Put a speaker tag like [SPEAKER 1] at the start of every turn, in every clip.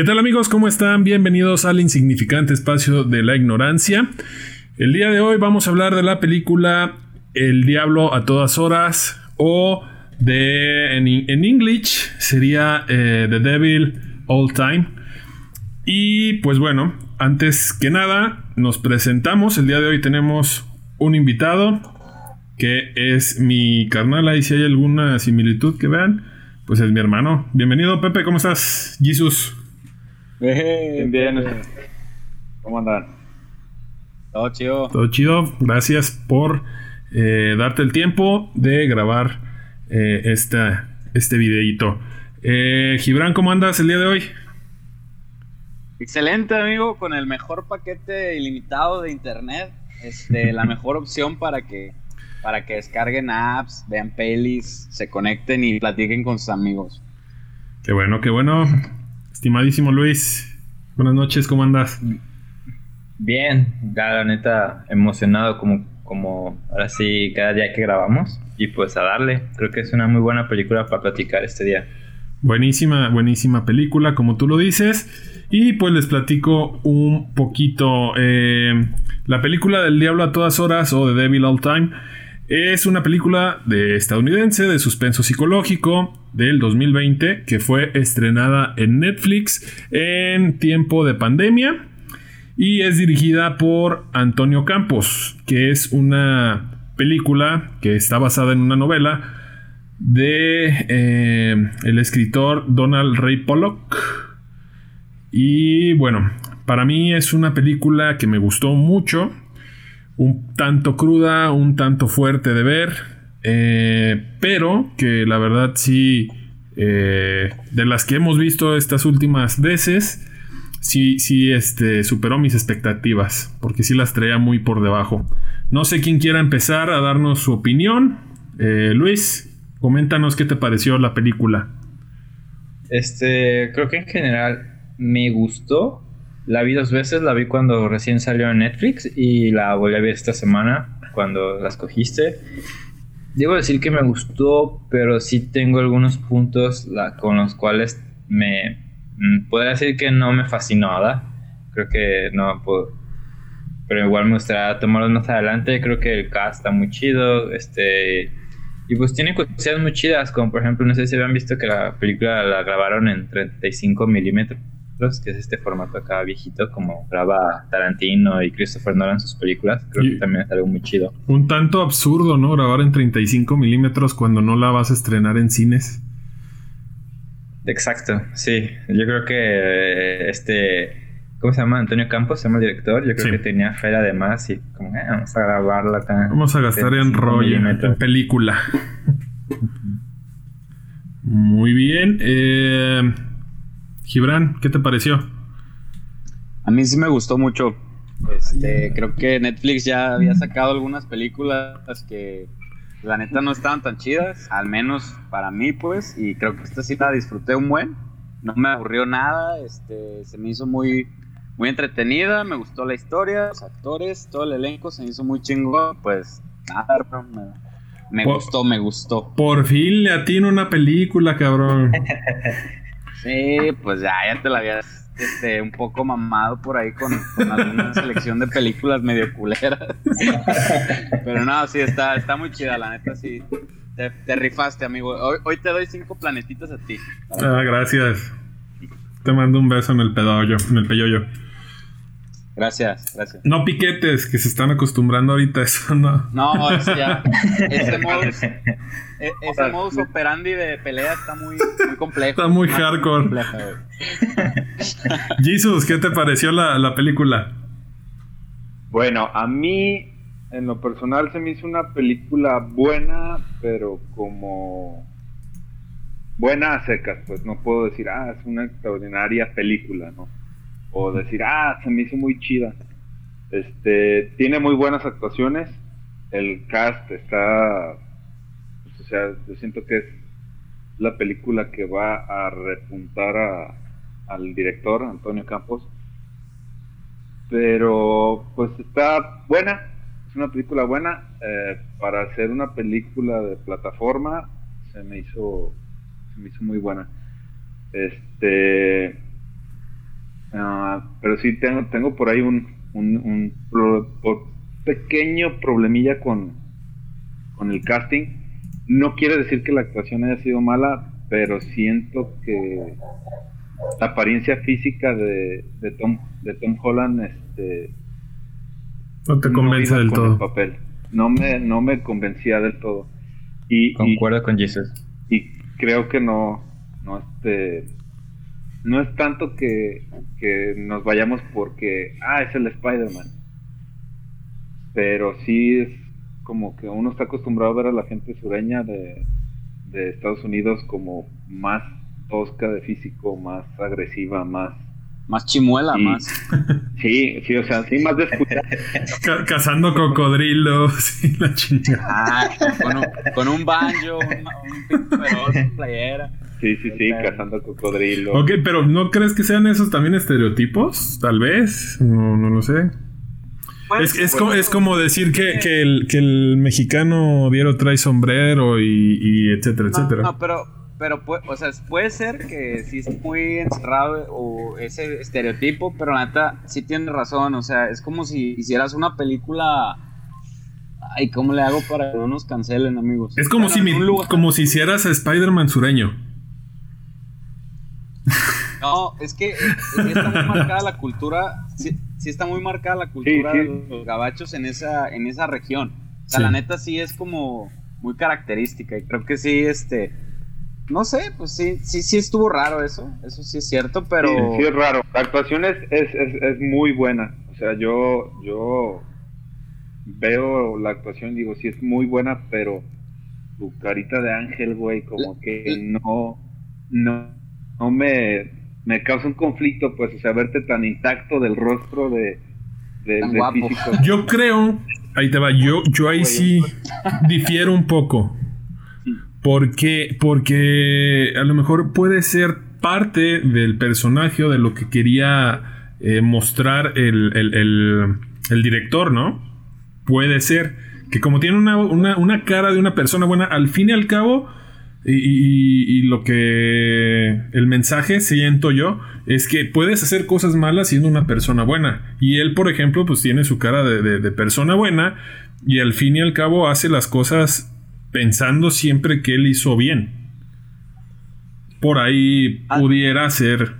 [SPEAKER 1] ¿Qué tal amigos? ¿Cómo están? Bienvenidos al insignificante espacio de la ignorancia. El día de hoy vamos a hablar de la película El Diablo a todas horas o de en, English sería eh, The Devil All Time. Y pues bueno, antes que nada nos presentamos. El día de hoy tenemos un invitado que es mi carnal. Ahí si hay alguna similitud que vean, pues es mi hermano. Bienvenido Pepe, ¿cómo estás? Jesus.
[SPEAKER 2] Bien, bien. ¿Cómo andan? Todo chido.
[SPEAKER 1] Todo chido. Gracias por eh, darte el tiempo de grabar eh, este videito. Eh, Gibran, ¿cómo andas el día de hoy?
[SPEAKER 3] Excelente, amigo, con el mejor paquete ilimitado de internet. Este, la mejor opción para que, para que descarguen apps, vean pelis, se conecten y platiquen con sus amigos.
[SPEAKER 1] Qué bueno, qué bueno. Estimadísimo Luis, buenas noches, ¿cómo andas?
[SPEAKER 4] Bien, ya la neta emocionado como, como ahora sí cada día que grabamos y pues a darle, creo que es una muy buena película para platicar este día.
[SPEAKER 1] Buenísima, buenísima película, como tú lo dices. Y pues les platico un poquito. Eh, la película del Diablo a todas horas o The Devil All Time es una película de estadounidense de suspenso psicológico del 2020 que fue estrenada en Netflix en tiempo de pandemia y es dirigida por Antonio Campos, que es una película que está basada en una novela de eh, el escritor Donald Ray Pollock. Y bueno, para mí es una película que me gustó mucho un tanto cruda, un tanto fuerte de ver, eh, pero que la verdad sí, eh, de las que hemos visto estas últimas veces, sí, sí, este, superó mis expectativas, porque sí las traía muy por debajo. No sé quién quiera empezar a darnos su opinión. Eh, Luis, coméntanos qué te pareció la película.
[SPEAKER 4] Este, creo que en general me gustó. La vi dos veces, la vi cuando recién salió en Netflix y la volví a ver esta semana cuando la escogiste. Debo decir que me gustó, pero sí tengo algunos puntos con los cuales me... Mm, podría decir que no me fascinó, ¿verdad? Creo que no puedo... Pero igual me gustaría tomarlos más adelante. Creo que el cast está muy chido. Este... Y pues tiene cosas muy chidas, como por ejemplo, no sé si habían visto que la película la grabaron en 35 milímetros que es este formato acá viejito, como graba Tarantino y Christopher Nolan sus películas. Creo que también es algo muy chido.
[SPEAKER 1] Un tanto absurdo, ¿no? Grabar en 35 milímetros cuando no la vas a estrenar en cines.
[SPEAKER 4] Exacto, sí. Yo creo que este. ¿Cómo se llama? Antonio Campos, se llama el director. Yo creo que tenía fe además y como, eh, vamos a grabarla acá.
[SPEAKER 1] Vamos a gastar en rollo, en película. Muy bien. Eh, Gibran, ¿qué te pareció?
[SPEAKER 3] A mí sí me gustó mucho. Este, creo que Netflix ya había sacado algunas películas que la neta no estaban tan chidas, al menos para mí pues, y creo que esta sí la disfruté un buen. No me aburrió nada, este, se me hizo muy muy entretenida, me gustó la historia, los actores, todo el elenco se me hizo muy chingón, pues nada, me, me gustó, me gustó.
[SPEAKER 1] Por fin le atino una película, cabrón.
[SPEAKER 3] Sí, pues ya, ya te la habías este, un poco mamado por ahí con, alguna selección de películas medio culeras. Pero no, sí, está, está muy chida, la neta, sí. Te, rifaste, amigo. Hoy, te doy cinco planetitas a ti.
[SPEAKER 1] Ah, gracias. Te mando un beso en el pedollo, en el peyoyo.
[SPEAKER 3] Gracias, gracias.
[SPEAKER 1] No piquetes, que se están acostumbrando ahorita a eso, no.
[SPEAKER 3] No, es ya. Ese modus, e, ese modus operandi de pelea está muy, muy complejo.
[SPEAKER 1] Está muy hardcore. Jesus, ¿qué te pareció la, la película?
[SPEAKER 2] Bueno, a mí, en lo personal, se me hizo una película buena, pero como buena a secas, pues no puedo decir, ah, es una extraordinaria película, ¿no? O decir, ah, se me hizo muy chida. Este, tiene muy buenas actuaciones, el cast está, pues, o sea, yo siento que es la película que va a repuntar a, al director, Antonio Campos. Pero, pues está buena, es una película buena. Eh, para hacer una película de plataforma, se me hizo, se me hizo muy buena. Este, Ah, pero sí tengo, tengo por ahí un, un, pequeño problemilla con, con el casting. No quiere decir que la actuación haya sido mala, pero siento que la apariencia física de, de Tom de Tom Holland este
[SPEAKER 1] no te convence del todo.
[SPEAKER 2] papel. No me no me convencía del todo. Y
[SPEAKER 4] concuerdo con Jesus.
[SPEAKER 2] Y creo que no no este no es tanto que, que nos vayamos porque ah es el Spider-Man. Pero sí es como que uno está acostumbrado a ver a la gente sureña de, de Estados Unidos como más tosca de físico, más agresiva, más...
[SPEAKER 3] Más chimuela, más.
[SPEAKER 2] Sí, sí, o sea, sí, más de
[SPEAKER 1] cazando cocodrilos, y la chingada.
[SPEAKER 3] Ah, con un, con un banjo, un, un playera.
[SPEAKER 2] Sí, sí, sí, cazando cocodrilos.
[SPEAKER 1] Ok, pero ¿no crees que sean esos también estereotipos? Tal vez, no, no lo sé. Pues, es, es, como, es, como, decir que, que, el, que el mexicano diario trae sombrero y, y etcétera, etcétera.
[SPEAKER 3] No, pero pero o sea, puede ser que sí es muy encerrado o ese estereotipo, pero la neta sí tiene razón, o sea, es como si hicieras una película Ay, ¿cómo le hago para que no nos cancelen, amigos?
[SPEAKER 1] Es como, si, como si hicieras a Spider-Man sureño.
[SPEAKER 3] No, es que, está muy marcada la cultura, sí, está muy marcada la cultura de los gabachos en esa, en esa región. O sea, la neta sí es como muy característica y creo que sí, este, no sé, pues sí, sí, sí estuvo raro eso, eso sí es cierto, pero...
[SPEAKER 2] Sí, es raro, la actuación es, es, es, muy buena, o sea, yo, yo veo la actuación y digo, sí es muy buena, pero tu carita de ángel, güey, como que no, no, no me, me causa un conflicto, pues, o sea, verte tan intacto del rostro de, de, físico.
[SPEAKER 1] Yo creo, ahí te va, yo, yo ahí sí difiero un poco. Porque, porque a lo mejor puede ser parte del personaje o de lo que quería eh, mostrar el, director, ¿no? Puede ser que como tiene una, cara de una persona buena, al fin y al cabo, y, lo que el mensaje, siento yo, es que puedes hacer cosas malas siendo una persona buena. Y él, por ejemplo, pues tiene su cara de persona buena y al fin y al cabo hace las cosas pensando siempre que él hizo bien. Por ahí ah. pudiera ser,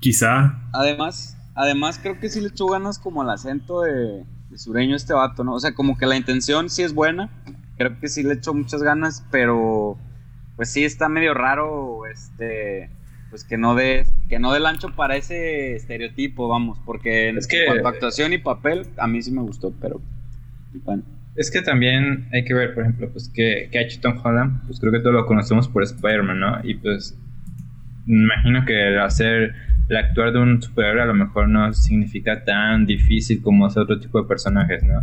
[SPEAKER 1] quizá.
[SPEAKER 3] Además, además creo que sí le echó ganas como al acento de, sureño este vato, ¿no? O sea, como que la intención sí es buena. Creo que sí le echó muchas ganas, pero pues sí está medio raro, este, pues que no dé, que no dé el ancho para ese estereotipo, vamos, porque es que, en cuanto a actuación y papel, a mí sí me gustó, pero bueno.
[SPEAKER 4] Es que también hay que ver, por ejemplo, pues que, ha hecho Tom Holland, pues creo que todos lo conocemos por Spider-Man, ¿no? Y pues me imagino que hacer el actuar de un superhéroe a lo mejor no significa tan difícil como hacer otro tipo de personajes, ¿no?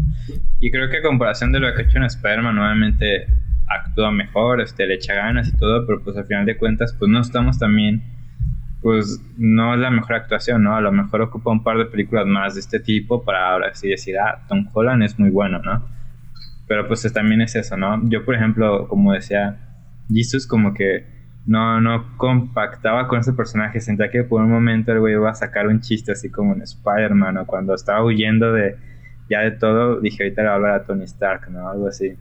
[SPEAKER 4] Y creo que a comparación de lo que ha hecho en Spider-Man, nuevamente actúa mejor, este, le echa ganas y todo, pero pues al final de cuentas, pues no estamos también, pues no es la mejor actuación, ¿no? A lo mejor ocupa un par de películas más de este tipo para ahora sí decir, ah, Tom Holland es muy bueno, ¿no? Pero pues también es eso, ¿no? Yo, por ejemplo, como decía, Jesus como que no, no compactaba con ese personaje. Sentía que por un momento el güey iba a sacar un chiste así como en Spider-Man o cuando estaba huyendo de ya de todo, dije ahorita le voy a hablar a Tony Stark, ¿no? Algo así.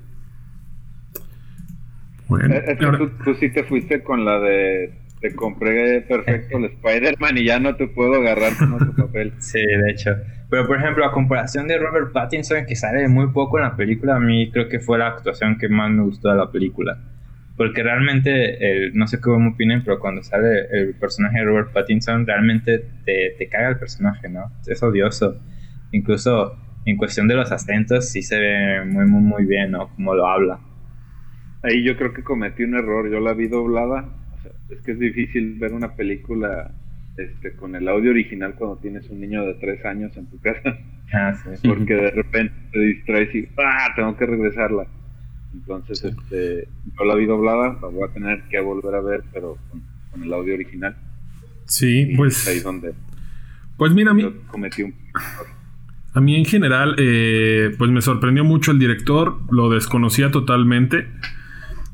[SPEAKER 2] Bueno, es que tú, sí te fuiste con la de te compré perfecto el Spider-Man y ya no te puedo agarrar con otro papel.
[SPEAKER 4] Sí, de hecho. Pero por ejemplo, a comparación de Robert Pattinson, que sale muy poco en la película, a mí creo que fue la actuación que más me gustó de la película. Porque realmente, no sé cómo opinen, pero cuando sale el personaje de Robert Pattinson, realmente te, te caga el personaje, ¿no? Es odioso. Incluso en cuestión de los acentos, sí se ve muy, muy, muy bien, ¿no? Como lo habla.
[SPEAKER 2] Ahí yo creo que cometí un error. Yo la vi doblada. es que es difícil ver una película este, con el audio original cuando tienes un niño de tres años en tu casa. Ah, Porque de repente te distraes y ¡ah! Tengo que regresarla. Entonces, este, yo la vi doblada, la voy a tener que volver a ver, pero con, el audio original.
[SPEAKER 1] Sí, pues.
[SPEAKER 2] Ahí donde.
[SPEAKER 1] Pues mira, a mí.
[SPEAKER 2] Cometí un
[SPEAKER 1] A mí en general, eh, pues me sorprendió mucho el director, lo desconocía totalmente.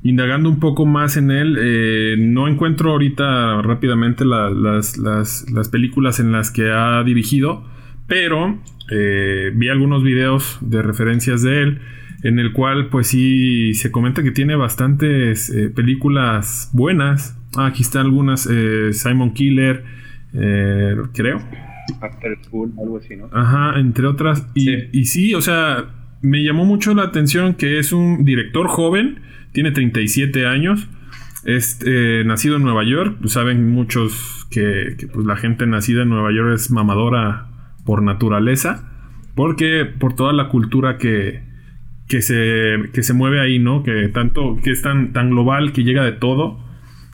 [SPEAKER 1] Indagando un poco más en él, eh, no encuentro ahorita rápidamente las, las, películas en las que ha dirigido, pero eh, vi algunos videos de referencias de él, en el cual pues sí se comenta que tiene bastantes eh, películas buenas. Ah, aquí están algunas, Simon Killer, creo.
[SPEAKER 2] After School, algo así, ¿no?
[SPEAKER 1] Ajá, entre otras. Y y sí, o sea, me llamó mucho la atención que es un director joven tiene 37 años. Es eh, nacido en Nueva York. Saben muchos que, pues, la gente nacida en Nueva York es mamadora por naturaleza. Porque por toda la cultura que, que, se, que se mueve ahí, ¿no? Que tanto, que es tan, tan global, que llega de todo.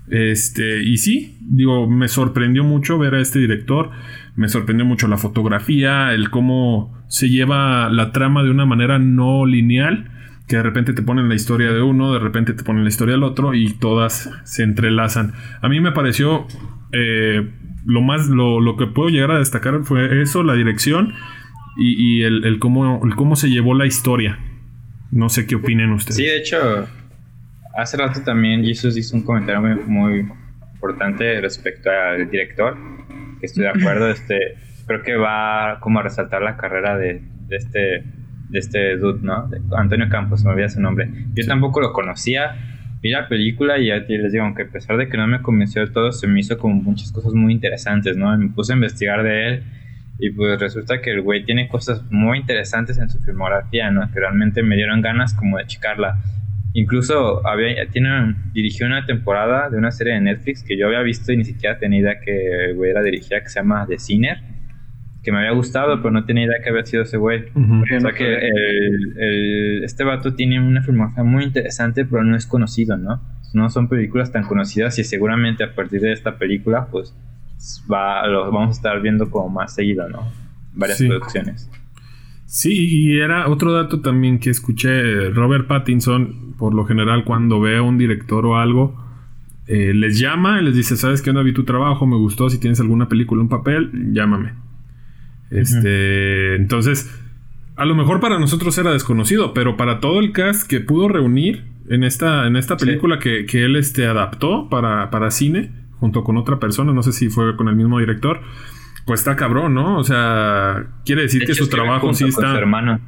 [SPEAKER 1] Este, y sí, digo, me sorprendió mucho ver a este director. Me sorprendió mucho la fotografía, el cómo se lleva la trama de una manera no lineal que de repente te ponen la historia de uno, de repente te ponen la historia del otro y todas se entrelazan. A mí me pareció eh, lo más, lo, que puedo llegar a destacar fue eso, la dirección y, el, cómo, cómo se llevó la historia. No sé qué opinen ustedes.
[SPEAKER 4] Sí, de hecho, hace rato también Jesus hizo un comentario muy, importante respecto al director, que estoy de acuerdo, este, creo que va como a resaltar la carrera de, de este de este dude, ¿no? Antonio Campos, me olvidé su nombre. Yo tampoco lo conocía. Vi la película y ya les digo, aunque a pesar de que no me convenció de todo, se me hizo como muchas cosas muy interesantes, ¿no? Me puse a investigar de él y pues resulta que el güey tiene cosas muy interesantes en su filmografía, ¿no? Que realmente me dieron ganas como de checarla. Incluso había, tiene, dirigió una temporada de una serie de Netflix que yo había visto y ni siquiera tenía idea que el güey la dirigía, que se llama The Sinner que me había gustado, pero no tenía idea que había sido ese güey. O sea que el, este vato tiene una filmografía muy interesante, pero no es conocido, ¿no? No son películas tan conocidas y seguramente a partir de esta película, pues va, lo vamos a estar viendo como más seguido, ¿no? Varias producciones.
[SPEAKER 1] Sí, y era otro dato también que escuché, Robert Pattinson, por lo general cuando ve a un director o algo, eh, les llama y les dice, ¿sabes qué? No vi tu trabajo, me gustó, si tienes alguna película, un papel, llámame. Este, entonces, a lo mejor para nosotros era desconocido, pero para todo el cast que pudo reunir en esta, en esta película que, él este, adaptó para, para cine, junto con otra persona, no sé si fue con el mismo director, pues está cabrón, ¿no? O sea, quiere decir que su trabajo sí está.
[SPEAKER 4] Su hermano.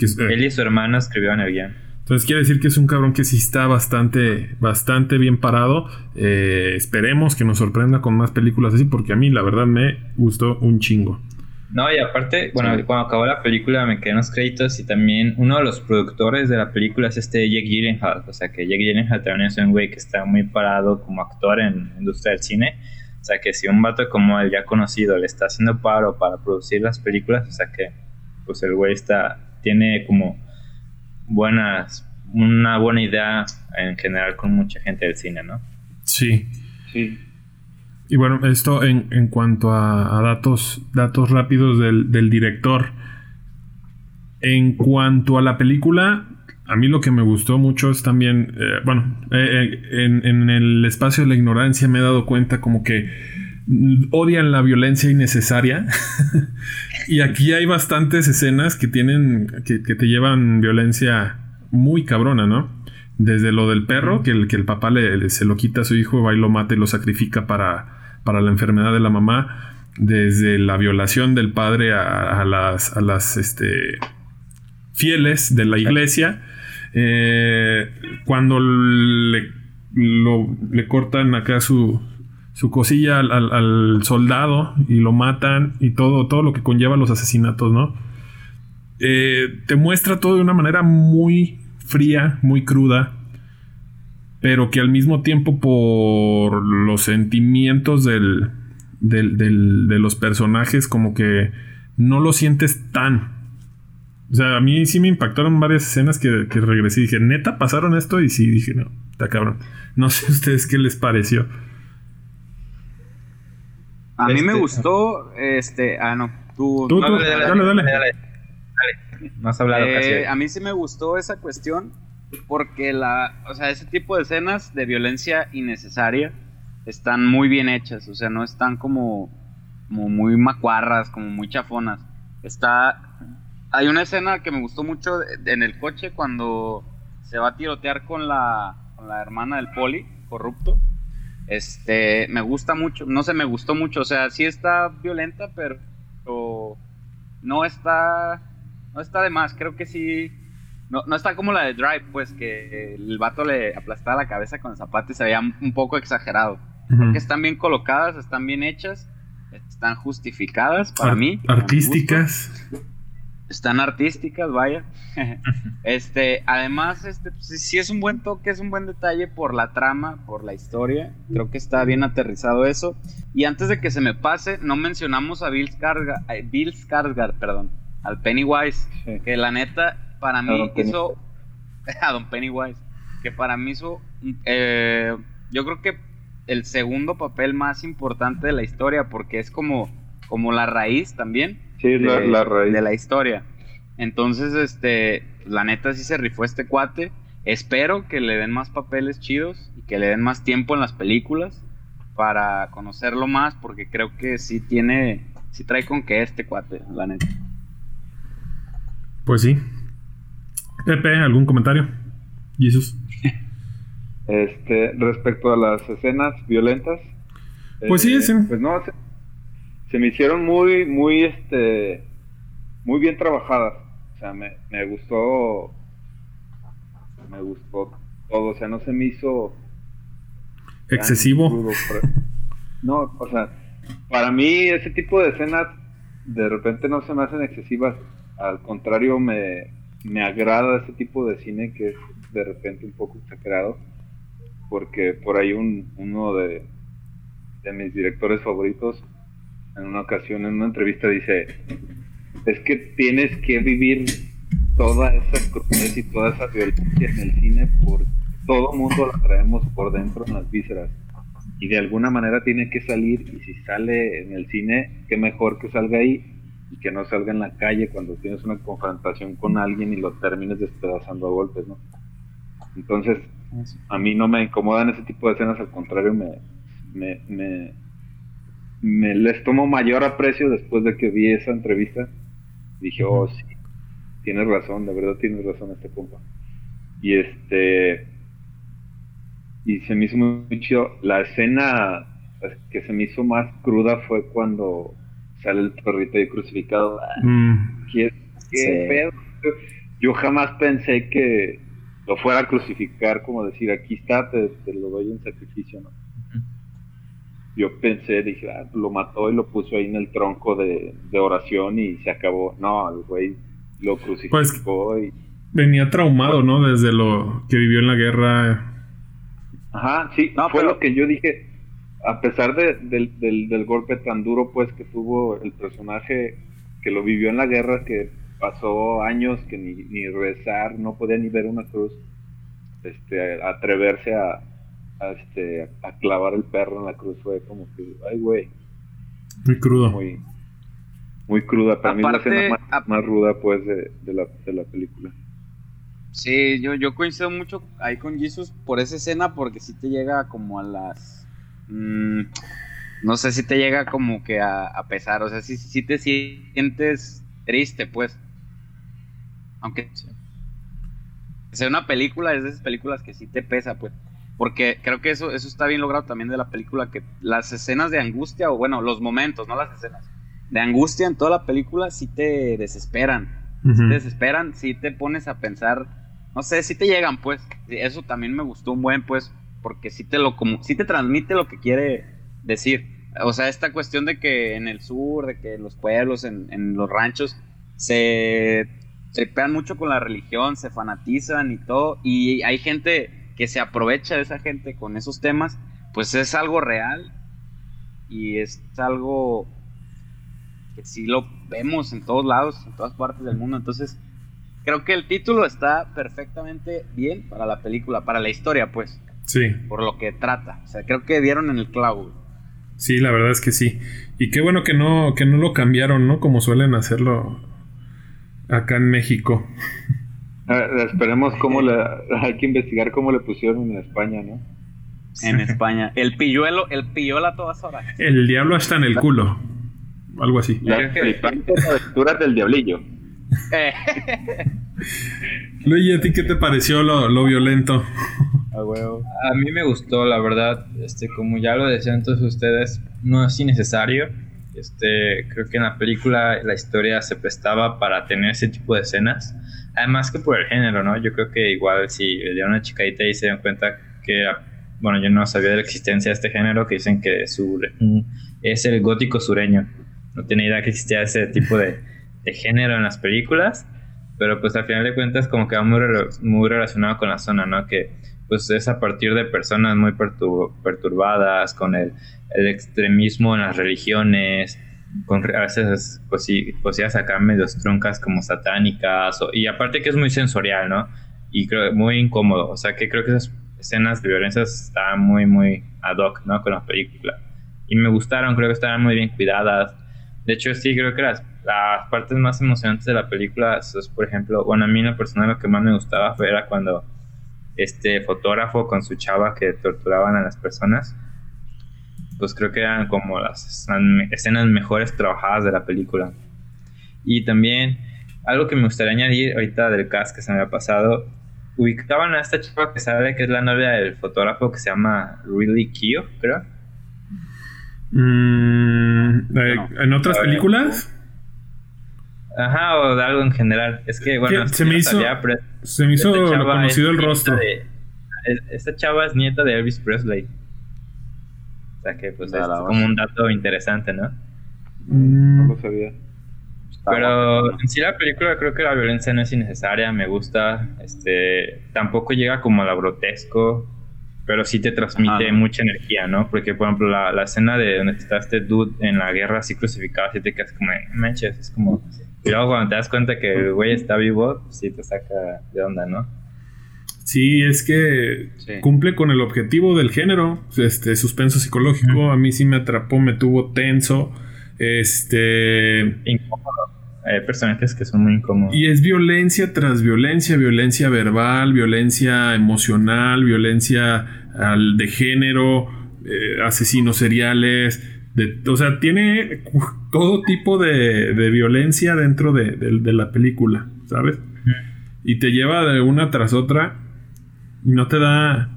[SPEAKER 4] Eh, él y su hermano escribieron el guion.
[SPEAKER 1] Entonces quiere decir que es un cabrón que sí está bastante, bastante bien parado. Eh, esperemos que nos sorprenda con más películas así, porque a mí la verdad me gustó un chingo.
[SPEAKER 4] No, y aparte, bueno, cuando acabó la película me quedé en los créditos y también uno de los productores de la película es este Jake Gyllenhaal. O sea que Jake Gyllenhaal también es un güey que está muy parado como actor en la industria del cine. O sea que si un vato como él ya conocido le está haciendo paro para producir las películas, o sea que pues el güey está, tiene como buenas, una buena idea en general con mucha gente del cine, ¿no?
[SPEAKER 1] Sí.
[SPEAKER 2] Sí.
[SPEAKER 1] Y bueno, esto en, en cuanto a, datos, datos rápidos del, director. En cuanto a la película, a mí lo que me gustó mucho es también, eh, bueno, eh, eh, en, en, el espacio de la ignorancia me he dado cuenta como que odian la violencia innecesaria. y aquí hay bastantes escenas que tienen, que, te llevan violencia muy cabrona, ¿no? Desde lo del perro, que el, que el papá le, se lo quita a su hijo, va y lo mata y lo sacrifica para, para la enfermedad de la mamá, desde la violación del padre a, las, a las este, fieles de la iglesia, eh, cuando le, cortan acá su, su cosilla al, soldado y lo matan y todo, todo lo que conlleva los asesinatos, ¿no? Eh, te muestra todo de una manera muy fría, muy cruda, pero que al mismo tiempo por los sentimientos del, de los personajes como que no lo sientes tan. O sea, a mí sí me impactaron varias escenas que, que regresé y dije, neta, pasaron esto y sí, dije, no, está cabrón. No sé ustedes qué les pareció.
[SPEAKER 3] A mí me este, gustó, este, ah, no, tú,
[SPEAKER 1] dale, dale, dale, dale,
[SPEAKER 3] No has hablado eh, A mí sí me gustó esa cuestión porque la, o sea, ese tipo de escenas de violencia innecesaria están muy bien hechas, o sea, no están como, como muy macuarras, como muy chafonas. Está, hay una escena que me gustó mucho en el coche cuando se va a tirotear con la, con la hermana del poli, corrupto. Este, me gusta mucho, no sé, me gustó mucho, o sea, sí está violenta, pero, no está, no está de más, creo que sí, no, no está como la de Drive, pues que el vato le aplastaba la cabeza con el zapato y se veía un poco exagerado. Creo que están bien colocadas, están bien hechas, están justificadas para mí.
[SPEAKER 1] Artísticas
[SPEAKER 3] están artísticas, vaya. este, además, este, pues, sí es un buen toque, es un buen detalle por la trama, por la historia. Creo que está bien aterrizado eso. Y antes de que se me pase, no mencionamos a Bill Skarsgård, eh, Bill Skarsgård perdón, al Pennywise, que la neta para mí hizo a Don Pennywise, que para mí hizo, eh, yo creo que el segundo papel más importante de la historia, porque es como, como la raíz también
[SPEAKER 2] Sí, de, la, raíz.
[SPEAKER 3] De la historia. Entonces, este, la neta sí se rifó este cuate. Espero que le den más papeles chidos y que le den más tiempo en las películas para conocerlo más, porque creo que sí tiene, sí trae con que este cuate, la neta.
[SPEAKER 1] Pues sí. Pepe, ¿algún comentario? Jesús.
[SPEAKER 2] Este, respecto a las escenas violentas.
[SPEAKER 1] Pues sí,
[SPEAKER 2] eh,
[SPEAKER 1] sí.
[SPEAKER 2] Pues no, se me hicieron muy, muy, este, muy bien trabajadas. O sea, me, me gustó, me gustó todo. O sea, no se me hizo
[SPEAKER 1] excesivo.
[SPEAKER 2] no, o sea, para mí ese tipo de escenas de repente no se me hacen excesivas. Al contrario, me, me agrada ese tipo de cine que es de repente un poco exagerado. Porque por ahí un, uno de, de mis directores favoritos en una ocasión, en una entrevista, dice, es que tienes que vivir toda esa crudeza y toda esa violencia en el cine porque todo mundo la traemos por dentro en las vísceras y de alguna manera tiene que salir y si sale en el cine, qué mejor que salga ahí y que no salga en la calle cuando tienes una confrontación con alguien y lo termines despedazando a golpes, ¿no? Entonces, a mí no me incomodan ese tipo de escenas, al contrario, me, me, me, me les tomo mayor aprecio después de que vi esa entrevista. Dije, oh, sí, tienes razón, de verdad tienes razón este compa. Y este. Y se me hizo muy chido. La escena que se me hizo más cruda fue cuando sale el perrito ahí crucificado. Mm. ¿Qué, pedo? Yo jamás pensé que lo fuera a crucificar, como decir, aquí está, te, te lo doy en sacrificio, ¿no? yo pensé, dije, ah, lo mató y lo puso ahí en el tronco de, oración y se acabó. No, el güey lo crucificó
[SPEAKER 1] pues,
[SPEAKER 2] y...
[SPEAKER 1] Venía traumado, ¿no? Desde lo que vivió en la guerra.
[SPEAKER 2] Ajá, sí, no, fue lo que yo dije. A pesar de, del, del, golpe tan duro, pues, que tuvo el personaje que lo vivió en la guerra, que pasó años que ni, ni rezar, no podía ni ver una cruz, este, atreverse a, a, este, a clavar el perro en la cruz fue como que, ay, güey.
[SPEAKER 1] Muy crudo.
[SPEAKER 2] Muy, muy cruda. Para mí la escena más, ruda, pues, de, de, la, de la película.
[SPEAKER 3] Sí, yo, yo coincido mucho ahí con Jesus por esa escena porque si te llega como a las... Mm, no sé si te llega como que a, a pesar, o sea, si, si te sientes triste, pues. Aunque sea una película, es de esas películas que sí te pesa, pues. Porque creo que eso, eso está bien logrado también de la película, que las escenas de angustia, o bueno, los momentos, no las escenas, de angustia en toda la película sí te desesperan. Si te desesperan, sí te pones a pensar, no sé, sí te llegan, pues. Eso también me gustó un buen, pues, porque sí te lo como, sí te transmite lo que quiere decir. O sea, esta cuestión de que en el sur, de que los pueblos, en, en los ranchos, se tripean mucho con la religión, se fanatizan y todo. Y hay gente que se aprovecha de esa gente con esos temas, pues es algo real y es algo que sí lo vemos en todos lados, en todas partes del mundo. Entonces, creo que el título está perfectamente bien para la película, para la historia, pues.
[SPEAKER 1] Sí.
[SPEAKER 3] Por lo que trata. O sea, creo que dieron en el clavo.
[SPEAKER 1] Sí, la verdad es que sí. Y qué bueno que no, que no lo cambiaron, ¿no? Como suelen hacerlo acá en México.
[SPEAKER 2] esperemos cómo le... Hay que investigar cómo le pusieron en España, ¿no?
[SPEAKER 3] En España. El pilluelo, el pilluelo a todas horas.
[SPEAKER 1] El diablo está en el culo. Algo así.
[SPEAKER 2] Las aventuras del diablillo.
[SPEAKER 1] Luigi, ¿a ti qué te pareció lo, violento?
[SPEAKER 4] A mí me gustó, la verdad. Este, como ya lo decían todos ustedes, no es innecesario. Este, creo que en la película la historia se prestaba para tener ese tipo de escenas. Además que por el género, ¿no? Yo creo que igual si le una chicadita y se dan cuenta que, bueno, yo no sabía de la existencia de este género, que dicen que su, es el gótico sureño. No tenía idea que existía ese tipo de, de género en las películas, pero pues al final de cuentas como que va muy, muy relacionado con la zona, ¿no? Que pues es a partir de personas muy perturbadas, con el, el, extremismo en las religiones, con a veces poesías acá medio truncas como satánicas, y aparte que es muy sensorial, ¿no? Y creo muy incómodo, o sea que creo que esas escenas de violencia están muy, muy ad hoc, ¿no? Con la película. Y me gustaron, creo que estaban muy bien cuidadas. De hecho, sí, creo que las, las partes más emocionantes de la película, es, por ejemplo, bueno, a mí en lo personal lo que más me gustaba fue era cuando este fotógrafo con su chava que torturaban a las personas, pues creo que eran como las escenas mejores trabajadas de la película. Y también algo que me gustaría añadir ahorita del cast que se me ha pasado, ubicaban a esta chava que sabe que es la novia del fotógrafo que se llama Really Kyo, creo.
[SPEAKER 1] Mm, eh, ¿En otras películas?
[SPEAKER 4] Ajá, o de algo en general. Es que, bueno,
[SPEAKER 1] se me hizo, se me hizo conocido el rostro.
[SPEAKER 4] esta chava es nieta de Elvis Presley. O sea que, pues, es como un dato interesante, ¿no?
[SPEAKER 2] Mm. No lo sabía.
[SPEAKER 4] Pero en sí la película creo que la violencia no es innecesaria, me gusta. Este, tampoco llega como a lo grotesco, pero sí te transmite mucha energía, ¿no? Porque, por ejemplo, la, la, escena de donde está este dude en la guerra así crucificado, así te quedas como, manches, es como y luego cuando te das cuenta que el güey está vivo, sí te saca de onda, ¿no?
[SPEAKER 1] Sí, es que cumple con el objetivo del género, este suspenso psicológico, a mí sí me atrapó, me tuvo tenso, este
[SPEAKER 4] incómodo. Hay personajes que son muy incómodos.
[SPEAKER 1] Y es violencia tras violencia, violencia verbal, violencia emocional, violencia al, de género, eh, asesinos seriales, o sea, tiene todo tipo de, violencia dentro de, la película, ¿sabes? Y te lleva de una tras otra y no te da...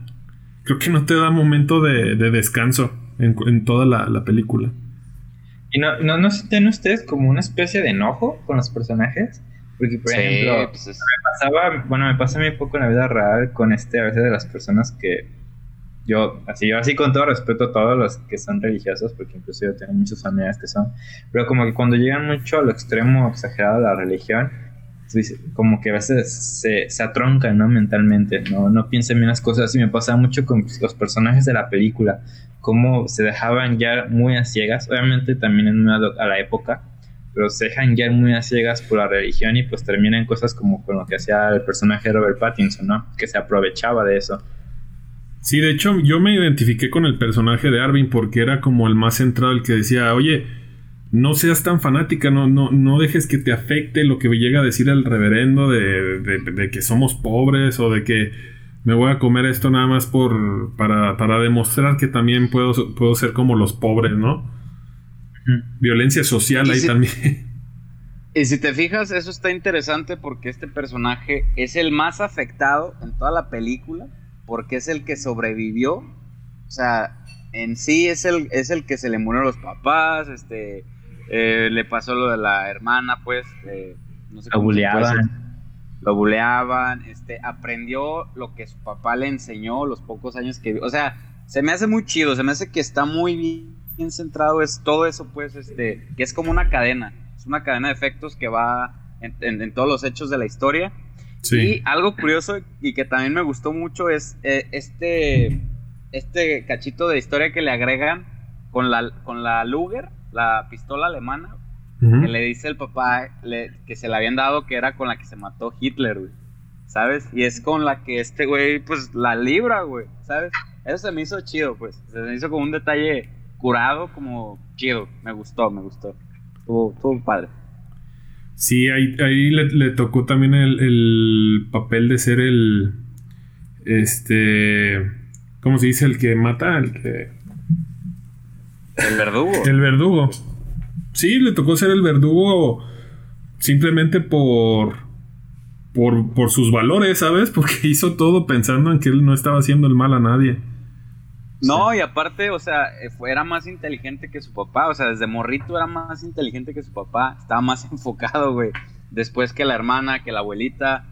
[SPEAKER 1] Creo que no te da momento de, descanso en, toda la, película.
[SPEAKER 4] ¿Y no, no, no sienten ustedes como una especie de enojo con los personajes? Porque, por ejemplo, pues me pasaba, bueno, me pasa a mí un poco en la vida real con este, a veces de las personas que yo así, yo así con todo respeto a todos los que son religiosos, porque incluso yo tengo muchas familias que son, pero como que cuando llegan mucho al extremo exagerado de la religión, pues, como que a veces se, se atroncan, ¿no? Mentalmente, ¿no? No piensan bien las cosas y me pasa mucho con los personajes de la película, cómo se dejaban ya muy a ciegas, obviamente también en una, a la época, pero se dejan ya muy a ciegas por la religión y pues terminan cosas como con lo que hacía el personaje Robert Pattinson, ¿no? Que se aprovechaba de eso.
[SPEAKER 1] Sí, de hecho yo me identifiqué con el personaje de Arvin porque era como el más centrado, el que decía, oye, no seas tan fanática, no, no, no dejes que te afecte lo que llega a decir el reverendo de, que somos pobres o de que me voy a comer esto nada más por para, para demostrar que también puedo, puedo ser como los pobres, ¿no? Violencia social ahí también.
[SPEAKER 3] Y si te fijas, eso está interesante porque este personaje es el más afectado en toda la película porque es el que sobrevivió. O sea, en sí es el, es el que se le murieron los papás, este, eh, le pasó lo de la hermana, pues, eh,
[SPEAKER 4] no sé lo buleaban.
[SPEAKER 3] Lo buleaban, este, aprendió lo que su papá le enseñó los pocos años que O sea, se me hace muy chido, se me hace que está muy bien, centrado, es todo eso, pues, este, que es como una cadena, es una cadena de efectos que va en todos los hechos de la historia y algo curioso y que también me gustó mucho es eh, este, este cachito de historia que le agregan con la, con la Luger, la pistola alemana, que le dice el papá que se le habían dado que era con la que se mató Hitler, güey. ¿Sabes? Y es con la que este güey, pues, la libra, güey. ¿Sabes? Eso se me hizo chido, pues. Se me hizo como un detalle curado, como chido. Me gustó, me gustó. Estuvo, estuvo padre.
[SPEAKER 1] Sí, ahí, ahí le, tocó también el, papel de ser el. Este. ¿Cómo se dice? El que mata, el que.
[SPEAKER 3] El verdugo.
[SPEAKER 1] El verdugo. Sí, le tocó ser el verdugo simplemente por. por, por sus valores, ¿sabes? Porque hizo todo pensando en que él no estaba haciendo el mal a nadie.
[SPEAKER 3] No, y aparte, o sea, eh, era más inteligente que su papá. O sea, desde morrito era más inteligente que su papá. Estaba más enfocado, güey. Después que la hermana, que la abuelita.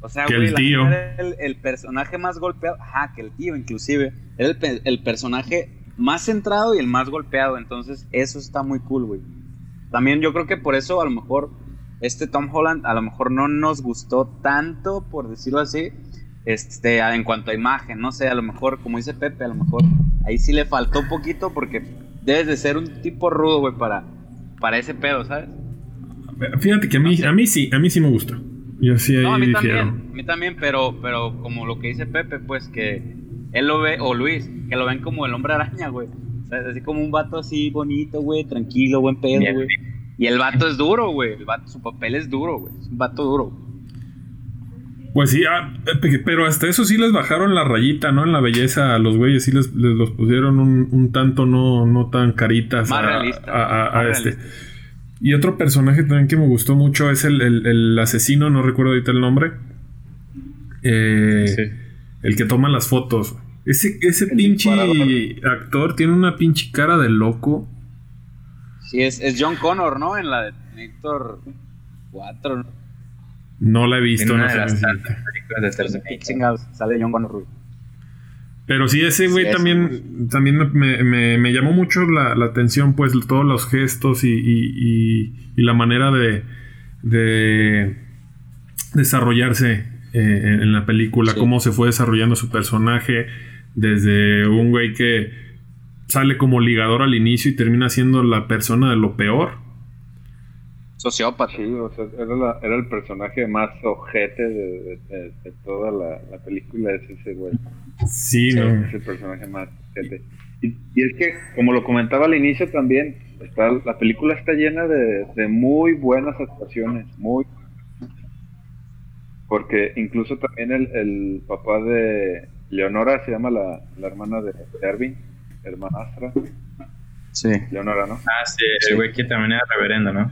[SPEAKER 3] O sea,
[SPEAKER 1] Que
[SPEAKER 3] güey,
[SPEAKER 1] el tío.
[SPEAKER 3] era el, el personaje más golpeado. Ajá, que el tío, inclusive. Era el personaje más centrado y el más golpeado. Entonces, eso está muy cool, güey. También yo creo que por eso, a lo mejor, este Tom Holland, a lo mejor no nos gustó tanto, por decirlo así. Este, en cuanto a imagen, no sé, a lo mejor, como dice Pepe, a lo mejor ahí sí le faltó poquito porque debes de ser un tipo rudo, güey, para, para ese pedo, ¿sabes?
[SPEAKER 1] Fíjate que a mí, a mí sí, a mí sí me gusta. Yo sí ahí
[SPEAKER 3] No, a mí
[SPEAKER 1] difiero.
[SPEAKER 3] también, a mí también, pero, pero como lo que dice Pepe, pues que él lo ve, o Luis, que lo ven como el hombre araña, güey. O sea, así como un vato así bonito, güey, tranquilo, buen pedo, güey. Y el vato es duro, güey. El vato, su papel es duro, güey. Es un vato duro.
[SPEAKER 1] Pues sí, ah, pe- pero hasta eso sí les bajaron la rayita, ¿no? En la belleza a los güeyes, sí les, les los pusieron un, un tanto no, no tan caritas
[SPEAKER 3] Más
[SPEAKER 1] a,
[SPEAKER 3] realista,
[SPEAKER 1] a- a- a
[SPEAKER 3] más
[SPEAKER 1] este.
[SPEAKER 3] realista.
[SPEAKER 1] Y otro personaje también que me gustó mucho es el, el- el asesino, no recuerdo ahorita el nombre. Eh,
[SPEAKER 4] Sí.
[SPEAKER 1] El que toma las fotos. Ese, ese
[SPEAKER 2] El
[SPEAKER 1] pinche actor tiene una pinche cara de loco.
[SPEAKER 3] Sí, es, es John Connor, ¿no? En la de Terminator 4. ¿no?
[SPEAKER 1] No la he visto,
[SPEAKER 4] En
[SPEAKER 1] no
[SPEAKER 4] una de las tantas películas Terminator.
[SPEAKER 3] sale John Connor.
[SPEAKER 1] Pero sí, ese güey
[SPEAKER 3] Sí, ese
[SPEAKER 1] también, también me, me- llamó mucho la, la atención, pues todos los gestos y, y- y- y la manera de, de desarrollarse eh, en, en la película,
[SPEAKER 3] Sí.
[SPEAKER 1] cómo se fue desarrollando su personaje desde un güey que sale como ligador al inicio y termina siendo la persona de lo peor.
[SPEAKER 3] Sociópata.
[SPEAKER 2] Sí, o sea, era, la- era el personaje más ojete de, de- de- de toda la, la película, es ese güey.
[SPEAKER 1] Sí,
[SPEAKER 3] Sí.
[SPEAKER 1] ¿no?
[SPEAKER 2] Es el personaje más ojete. Y, y es que, como lo comentaba al inicio también, está, la película está llena de, de muy buenas actuaciones, muy porque incluso también el, el papá de Leonora se llama la, la hermana de Ervin, hermanastra,
[SPEAKER 3] Sí.
[SPEAKER 2] Leonora, ¿no?
[SPEAKER 4] Ah, sí, el güey que también era reverendo, ¿no?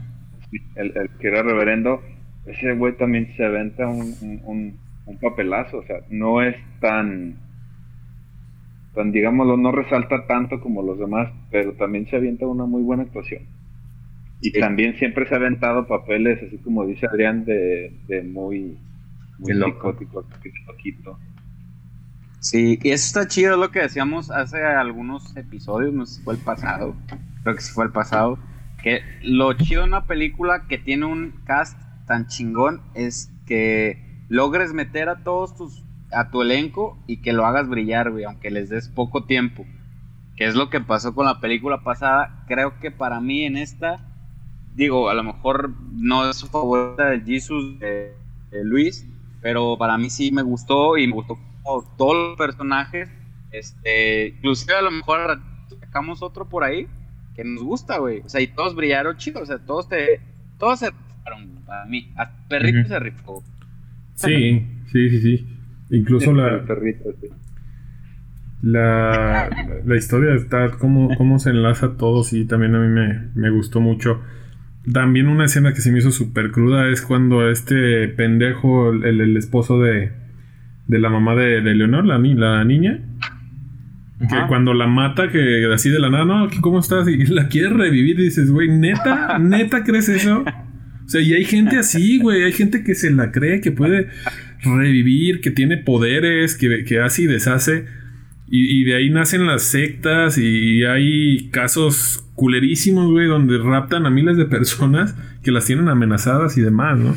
[SPEAKER 2] El, el que era reverendo, ese güey también se aventa un, un, un- un papelazo, o sea, no es tan, tan, digámoslo, no resalta tanto como los demás, pero también se avienta una muy buena actuación. Y
[SPEAKER 3] Sí.
[SPEAKER 2] también siempre se ha aventado papeles, así como dice Adrián, de, de muy, muy psicótico, loquito.
[SPEAKER 3] Sí, y eso está chido, lo que decíamos hace algunos episodios, no sé si fue el pasado, creo que sí fue el pasado, que lo chido de una película que tiene un cast tan chingón es que logres meter a todos tus, a tu elenco y que lo hagas brillar, güey, aunque les des poco tiempo, que es lo que pasó con la película pasada, creo que para mí en esta, digo, a lo mejor no es su favorita de Jesus de, Luis, pero para mí sí me gustó y me gustó todos los personajes. Este, inclusive a lo mejor sacamos otro por ahí que nos gusta, güey. O sea, y todos brillaron chido, o sea, todos te todos se rifaron para mí. Hasta Perrito se rifó.
[SPEAKER 1] Sí, sí, sí, sí. Incluso
[SPEAKER 2] El
[SPEAKER 1] la,
[SPEAKER 2] perrito, sí.
[SPEAKER 1] La, la historia está, cómo, cómo se enlaza todo, sí, también a mí me, me gustó mucho. También una escena que se me hizo súper cruda es cuando este pendejo, el, el esposo de, de la mamá de, de Leonor, la, ni- la niña, que
[SPEAKER 3] Ajá.
[SPEAKER 1] cuando la mata, que así de la nada, no, ¿qué- ¿cómo estás? Y la quiere revivir y dices, güey, neta, neta, ¿crees eso? O sea, y hay gente así, güey, hay gente que se la cree, que puede revivir, que tiene poderes, que, que hace y deshace. Y, y de ahí nacen las sectas y hay casos culerísimos, güey, donde raptan a miles de personas que las tienen amenazadas y demás, ¿no?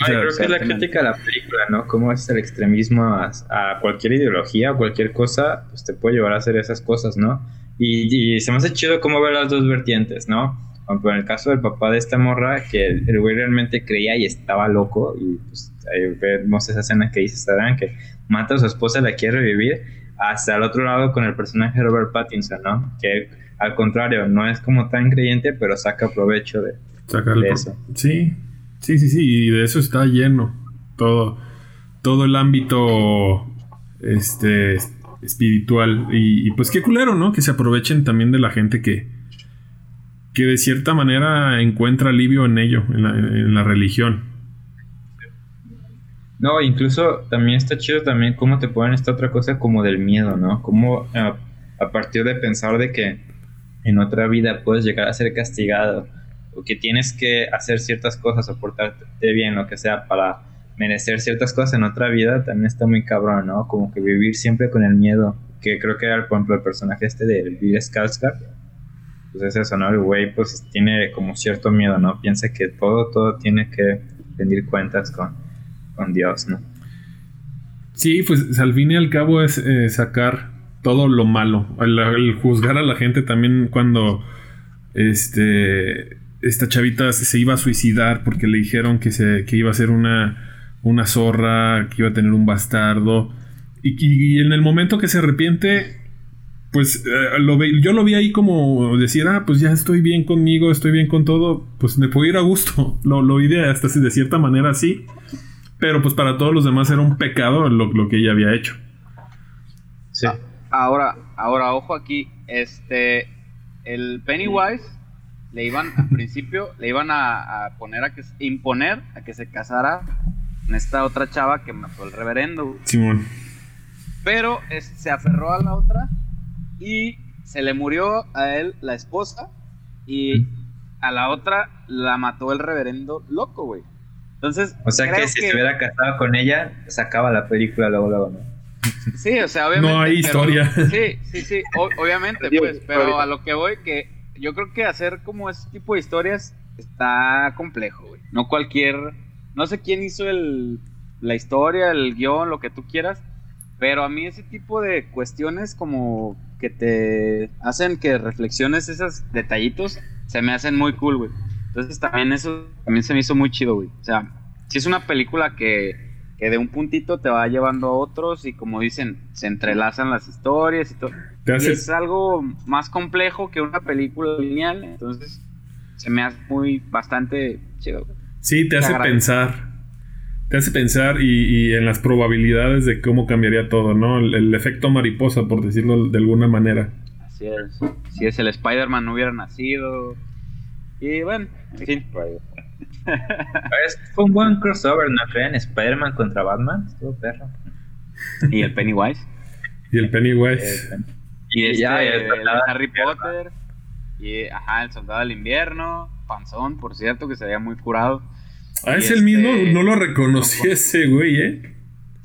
[SPEAKER 4] Ay, creo que es la crítica de la película, ¿no? Cómo es el extremismo a, a cualquier ideología o cualquier cosa, pues te puede llevar a hacer esas cosas, ¿no? Y, y se me hace chido cómo ver las dos vertientes, ¿no? Ejemplo, en el caso del papá de esta morra, que el el güey realmente creía y estaba loco, y pues ahí vemos esa escena que dice Sadran, que mata a su esposa, la quiere revivir, hasta el otro lado con el personaje de Robert Pattinson, ¿no? Que al contrario, no es como tan creyente, pero saca provecho de...
[SPEAKER 1] Sacarle
[SPEAKER 4] de eso.
[SPEAKER 1] Sí, sí, sí, sí, y de eso está lleno todo, todo el ámbito este espiritual y, pues qué culero, ¿no? Que se aprovechen también de la gente que que de cierta manera encuentra alivio en ello, en la, religión.
[SPEAKER 4] No, incluso también está chido también cómo te ponen esta otra cosa como del miedo, ¿no? Como a, a partir de pensar de que en otra vida puedes llegar a ser castigado o que tienes que hacer ciertas cosas o bien, lo que sea, para merecer ciertas cosas en otra vida, también está muy cabrón, ¿no? Como que vivir siempre con el miedo, que creo que era, por ejemplo, el personaje este de Bill Skarsgård, pues es eso, ¿no? El güey pues tiene como cierto miedo, ¿no? Piensa que todo, todo tiene que rendir cuentas con, con Dios, ¿no?
[SPEAKER 1] Sí, pues al fin y al cabo es eh, sacar todo lo malo, el juzgar a la gente también cuando este esta chavita se iba a suicidar porque le dijeron que, se, que iba a ser una, una zorra, que iba a tener un bastardo. Y, en el momento que se arrepiente, pues eh, lo ve, yo lo vi ahí como decir, ah, pues ya estoy bien conmigo, estoy bien con todo, pues me puedo ir a gusto. Lo, lo vi de, hasta de cierta manera así. Pero pues para todos los demás era un pecado lo, lo que ella había hecho.
[SPEAKER 3] Sí. Ahora, ahora, ojo aquí, este, el Pennywise le iban, al principio, le iban a, poner a que, imponer a que se casara con esta otra chava que mató el reverendo.
[SPEAKER 1] Simón.
[SPEAKER 3] Pero se aferró a la otra y se le murió a él la esposa y a la otra la mató el reverendo loco, güey. Entonces,
[SPEAKER 4] o sea que si se hubiera casado con ella, sacaba la película luego, luego, ¿no?
[SPEAKER 3] Sí, o sea, obviamente.
[SPEAKER 1] No hay historia.
[SPEAKER 3] Sí, sí, sí, obviamente, pues, pero a lo que voy, que yo creo que hacer como ese tipo de historias está complejo, güey. No cualquier, no sé quién hizo el, la historia, el guion, lo que tú quieras, pero a mí ese tipo de cuestiones como que te hacen que reflexiones esos detallitos, se me hacen muy cool, güey. Entonces también eso también se me hizo muy chido, güey. O sea, si es una película que que de un puntito te va llevando a otros y como dicen, se entrelazan las historias y todo. Y es algo más complejo que una película lineal, entonces se me hace muy bastante chido.
[SPEAKER 1] Sí, te, hace pensar. Te hace pensar y, en las probabilidades de cómo cambiaría todo, ¿no? El, efecto mariposa, por decirlo de alguna manera.
[SPEAKER 3] Así es. Si es el Spider-Man no hubiera nacido. Y bueno, en fin.
[SPEAKER 4] Fue un buen crossover, ¿no creen? Spider-Man contra Batman. Estuvo perro.
[SPEAKER 3] Y el Pennywise.
[SPEAKER 1] Y el Pennywise.
[SPEAKER 3] y este, ya, el, Harry Potter. Y ajá, el Soldado del Invierno. Panzón, por cierto, que se había muy curado.
[SPEAKER 1] Ah, es el mismo, este, no lo reconocí ese güey, ¿eh?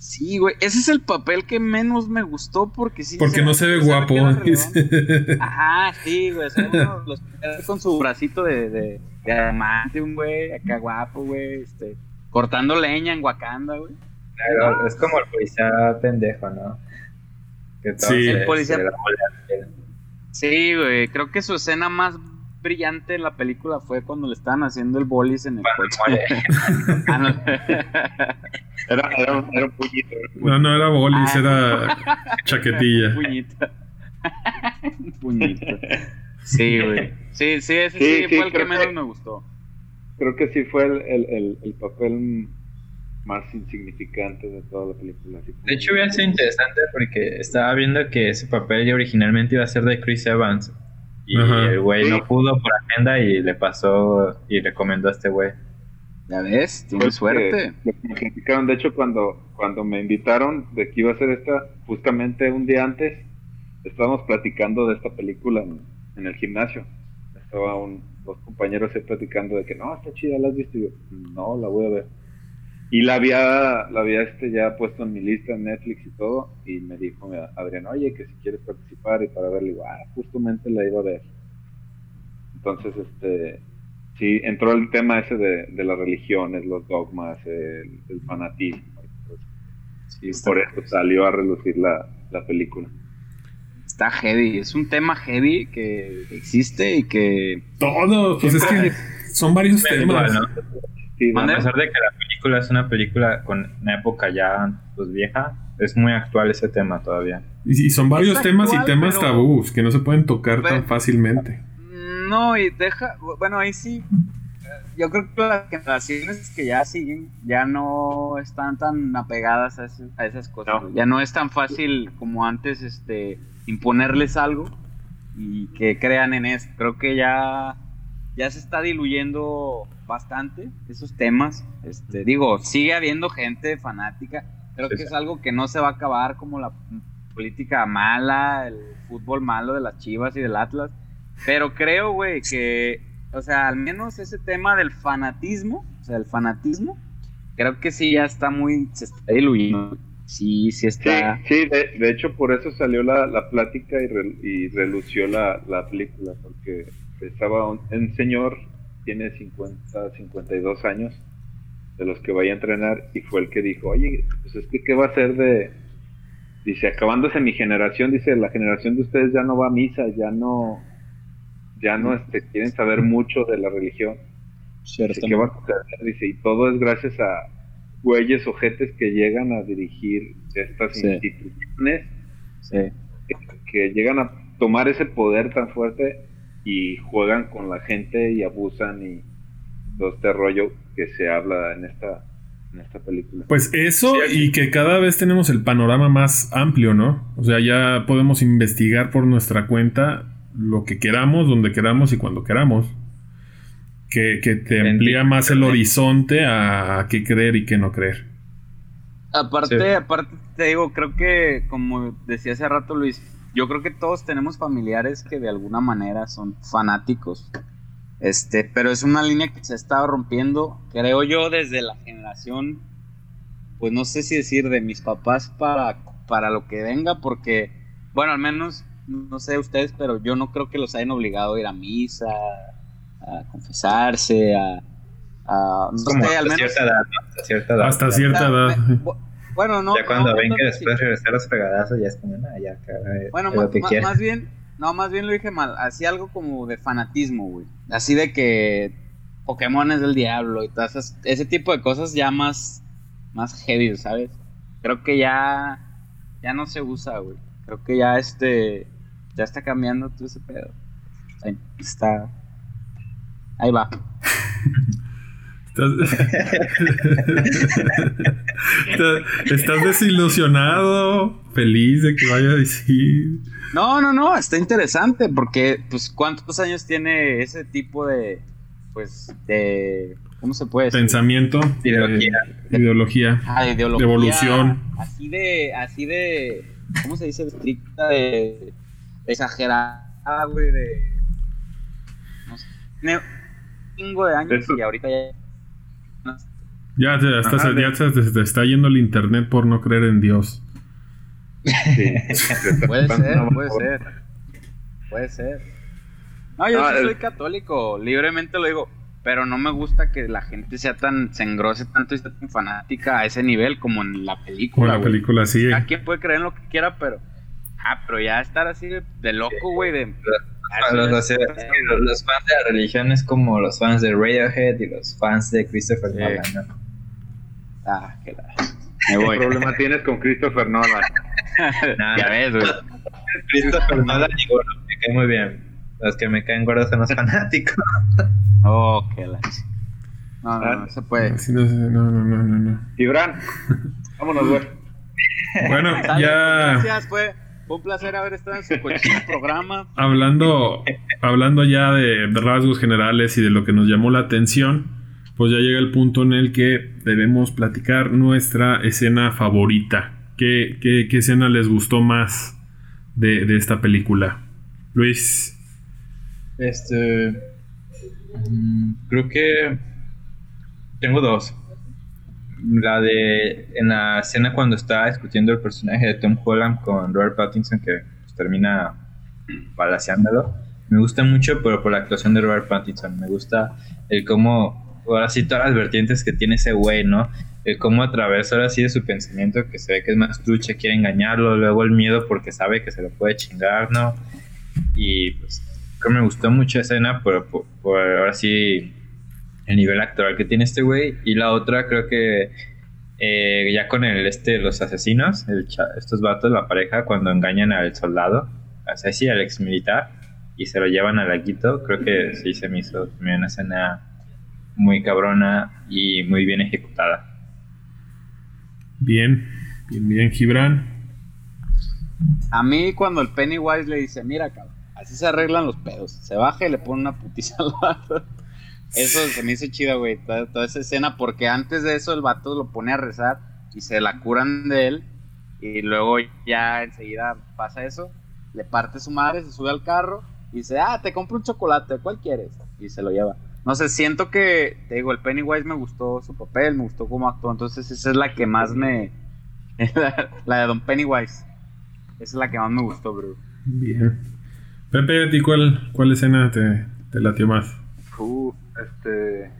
[SPEAKER 3] Sí, güey, ese es el papel que menos me gustó porque sí.
[SPEAKER 1] Porque no se ve guapo.
[SPEAKER 3] Ajá, sí, güey. los con su bracito de, de, de un güey, acá guapo, güey. Este, cortando leña en Wakanda, güey.
[SPEAKER 4] Claro, es como el policía pendejo, ¿no?
[SPEAKER 3] sí, el policía. Sí, güey, creo que su escena más brillante en la película fue cuando le estaban haciendo el bolis en el coche.
[SPEAKER 2] ah, no. era, era, un, era, un, puñito.
[SPEAKER 1] No, no era bolis, ah, era chaquetilla.
[SPEAKER 3] puñito. puñito. Sí, güey. Sí, sí, ese sí, sí, fue el que menos me gustó.
[SPEAKER 2] Creo que sí fue el, el, el, papel más insignificante de toda la película.
[SPEAKER 4] De hecho, hubiera sido interesante porque estaba viendo que ese papel ya originalmente iba a ser de Chris Evans. Y el güey no pudo por agenda y le pasó y recomendó a este güey.
[SPEAKER 3] Ya ves, tiene suerte.
[SPEAKER 2] me criticaron, de hecho, cuando, cuando me invitaron de que iba a hacer esta, justamente un día antes, estábamos platicando de esta película en, el gimnasio. Estaban dos compañeros ahí platicando de que no, está chida, la has visto. Y yo, no, la voy a ver. Y la había, la había este ya puesto en mi lista en Netflix y todo. Y me dijo Adrián, oye, que si quieres participar y para verla, digo, ah, justamente la iba a ver. Entonces, este, sí, entró el tema ese de, de las religiones, los dogmas, el, fanatismo. y por eso salió a relucir la, la película
[SPEAKER 3] está heavy. Es un tema heavy que existe y que.
[SPEAKER 1] Todo, pues es que son varios temas.
[SPEAKER 4] a pesar de que la película es una película con una época ya pues vieja, es muy actual ese tema todavía.
[SPEAKER 1] Y, son varios temas y temas tabús que no se pueden tocar tan fácilmente.
[SPEAKER 3] No, y deja, bueno, ahí sí. Yo creo que las generaciones que ya siguen ya no están tan apegadas a, esas cosas. Ya no es tan fácil como antes este imponerles algo y que crean en eso. Creo que ya, ya se está diluyendo bastante esos temas. Este, digo, sigue habiendo gente fanática. Creo que es algo que no se va a acabar como la política mala, el fútbol malo de las Chivas y del Atlas. Pero creo, güey, que, o sea, al menos ese tema del fanatismo, o sea, el fanatismo, creo que sí ya está muy, se está diluyendo. Sí, sí está.
[SPEAKER 2] Sí, de, hecho por eso salió la, la plática y, y relució la, la, película, porque estaba un, señor, tiene 50, 52 años, de los que vaya a entrenar, y fue el que dijo, oye, pues es que qué va a ser de, dice, acabándose mi generación, dice, la generación de ustedes ya no va a misa, ya no, ya no este, quieren saber mucho de la religión. Cierto. ¿Qué va a Dice, y todo es gracias a güeyes ojetes que llegan a dirigir estas instituciones, que, llegan a tomar ese poder tan fuerte y juegan con la gente y abusan y todo este rollo que se habla en esta en esta película.
[SPEAKER 1] Pues eso y que cada vez tenemos el panorama más amplio, ¿no? O sea, ya podemos investigar por nuestra cuenta lo que queramos, donde queramos y cuando queramos. Que, te amplía más el horizonte a, qué creer y qué no creer.
[SPEAKER 3] Aparte, aparte te digo, creo que como decía hace rato Luis, yo creo que todos tenemos familiares que de alguna manera son fanáticos. Este, pero es una línea que se ha estado rompiendo, creo yo, desde la generación, pues no sé si decir de mis papás para, para lo que venga, porque, bueno, al menos, no sé ustedes, pero yo no creo que los hayan obligado a ir a misa, a confesarse, a... a
[SPEAKER 4] no sé, al menos... Cierta edad, Hasta cierta edad.
[SPEAKER 1] Hasta cierta edad.
[SPEAKER 3] Bueno, no.
[SPEAKER 4] Ya cuando ven que después regresar los fregadazos, ya es como, nada, ya,
[SPEAKER 3] Bueno, más bien no, más bien lo dije mal. Así algo como de fanatismo, güey. Así de que Pokémon es del diablo y todas ese tipo de cosas ya más, más heavy, ¿sabes? Creo que ya, ya no se usa, güey. Creo que ya este, ya está cambiando todo ese pedo. Ahí está, ahí va.
[SPEAKER 1] Estás desilusionado, feliz de que vaya a decir.
[SPEAKER 3] No, no, no, está interesante porque, pues, ¿cuántos años tiene ese tipo de, pues, de, ¿cómo se puede decir?
[SPEAKER 1] Pensamiento,
[SPEAKER 3] ideología,
[SPEAKER 1] ideología,
[SPEAKER 3] ah, ideología,
[SPEAKER 1] evolución,
[SPEAKER 3] así de, así de, ¿cómo se dice? Estricta, de, exagerada, güey, de, no sé, chingo de años y ahorita ya
[SPEAKER 1] ya, te, ya te, está yendo el internet por no creer en Dios.
[SPEAKER 3] puede ser, puede ser. Puede ser. No, yo sí soy católico, libremente lo digo. Pero no me gusta que la gente sea tan, se engrose tanto y sea tan fanática a ese nivel como en la película.
[SPEAKER 1] Como la película, sí.
[SPEAKER 3] A quien puede creer en lo que quiera, pero. Ah, pero ya estar así de, loco, güey, de.
[SPEAKER 4] Los, los, fans de la religión es como los fans de Radiohead y los fans de Christopher Nolan, ¿no?
[SPEAKER 3] Ah, qué la...
[SPEAKER 2] ¿Qué problema tienes con Christopher Nolan?
[SPEAKER 3] ya ves, güey.
[SPEAKER 4] Christopher Nolan y bueno, me cae muy bien. Los que me caen gordos son los fanáticos.
[SPEAKER 3] oh, qué la... No, no, no, se puede.
[SPEAKER 1] No, no, no, no, no.
[SPEAKER 2] Vámonos, güey.
[SPEAKER 1] Bueno, ya.
[SPEAKER 3] Gracias, fue, un placer haber estado en su cochino programa.
[SPEAKER 1] Hablando, hablando ya de rasgos generales y de lo que nos llamó la atención pues ya llega el punto en el que debemos platicar nuestra escena favorita. ¿Qué, qué, escena les gustó más de, esta película? Luis.
[SPEAKER 4] Este. Mm, creo que. Tengo dos. La de. En la escena cuando está discutiendo el personaje de Tom Holland con Robert Pattinson, que pues, termina balaseándolo. Me gusta mucho, pero por la actuación de Robert Pattinson. Me gusta el cómo ahora sí todas las vertientes que tiene ese güey, ¿no? El cómo a través ahora sí de su pensamiento que se ve que es más trucha, quiere engañarlo, luego el miedo porque sabe que se lo puede chingar, ¿no? Y pues creo que me gustó mucho esa escena por, por, ahora sí el nivel actoral que tiene este güey. Y la otra creo que eh, ya con el este los asesinos, estos vatos, la pareja, cuando engañan al soldado, o sea, sí, al ex militar, y se lo llevan al laguito, creo que sí se me hizo también una escena muy cabrona y muy bien ejecutada.
[SPEAKER 1] Bien, bien, bien, Gibran.
[SPEAKER 3] A mí cuando el Pennywise le dice, mira cabrón, así se arreglan los pedos. Se baja y le pone una putiza al lado. Eso se me hizo chido, güey. Toda, toda esa escena, porque antes de eso el vato lo pone a rezar y se la curan de él. Y luego ya enseguida pasa eso. Le parte su madre, se sube al carro y dice, ah, te compro un chocolate, ¿cuál quieres? Y se lo lleva. No sé, siento que, te digo, el Pennywise me gustó su papel, me gustó cómo actuó. Entonces esa es la que más me... la, la de Don Pennywise. Esa es la que más me gustó, bro.
[SPEAKER 1] Bien. Pepe, ¿a ti cuál, cuál escena te, te latió más?
[SPEAKER 2] Uh, este.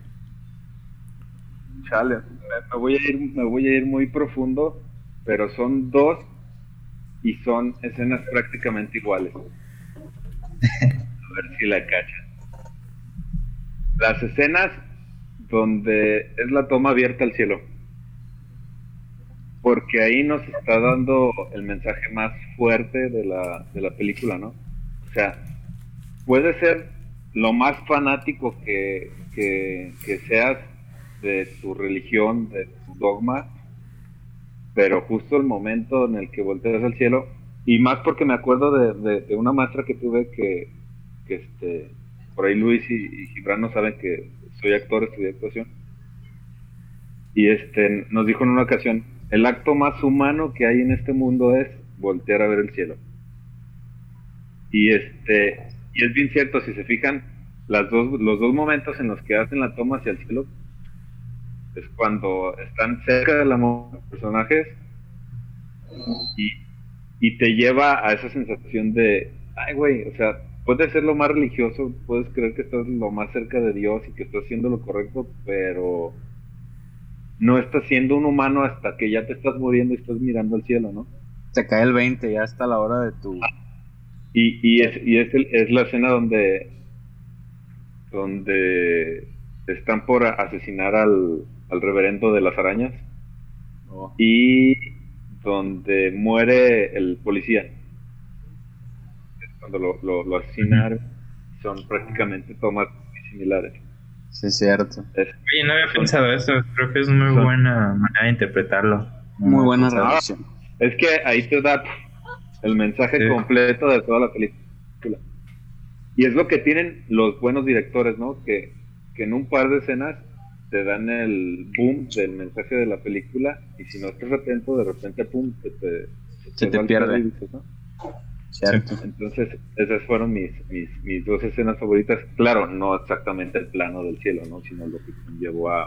[SPEAKER 2] Chale, me, voy a ir, me voy a ir muy profundo, pero son dos y son escenas prácticamente iguales. A ver si la cachan. Las escenas donde es la toma abierta al cielo. Porque ahí nos está dando el mensaje más fuerte de la, de la película, ¿no? O sea, puede ser lo más fanático que, que, seas de tu religión, de tu dogma, pero justo el momento en el que volteas al cielo, y más porque me acuerdo de, de- una maestra que tuve que, que este, por ahí Luis y, y no saben que soy actor, estudié actuación, y este, nos dijo en una ocasión, el acto más humano que hay en este mundo es voltear a ver el cielo. Y este, y es bien cierto, si se fijan, las dos, los dos momentos en los que hacen la toma hacia el cielo es cuando están cerca de la los personajes y, y te lleva a esa sensación de, ay güey, o sea, puedes ser lo más religioso, puedes creer que estás lo más cerca de Dios y que estás haciendo lo correcto, pero no estás siendo un humano hasta que ya te estás muriendo y estás mirando al cielo, ¿no?
[SPEAKER 3] Te cae el 20, ya está la hora de tu...
[SPEAKER 2] Y, y es, y es, el- es la escena donde donde están por asesinar al, al reverendo de las arañas
[SPEAKER 3] Oh.
[SPEAKER 2] y donde muere el policía. Cuando lo, lo, lo asesinaron, son prácticamente tomas muy similares.
[SPEAKER 3] Sí, es cierto.
[SPEAKER 2] Es,
[SPEAKER 4] Oye, no había pensado eso. Creo que es muy
[SPEAKER 2] Son-
[SPEAKER 4] buena manera de interpretarlo.
[SPEAKER 3] Muy buena
[SPEAKER 2] Ah.
[SPEAKER 3] relación.
[SPEAKER 2] es que ahí te da el mensaje
[SPEAKER 4] Sí.
[SPEAKER 2] completo de toda la película. Y es lo que tienen los buenos directores, ¿no? Que, que en un par de escenas te dan el boom del mensaje de la película y si no estás atento, de repente, pum, se te,
[SPEAKER 3] Se te
[SPEAKER 2] el
[SPEAKER 3] pierde.
[SPEAKER 2] dices, ¿no?
[SPEAKER 3] Cierto.
[SPEAKER 2] Entonces, esas fueron mis, mis, mis dos escenas favoritas. Claro, no exactamente el plano del cielo, ¿no? Sino lo que llevó a,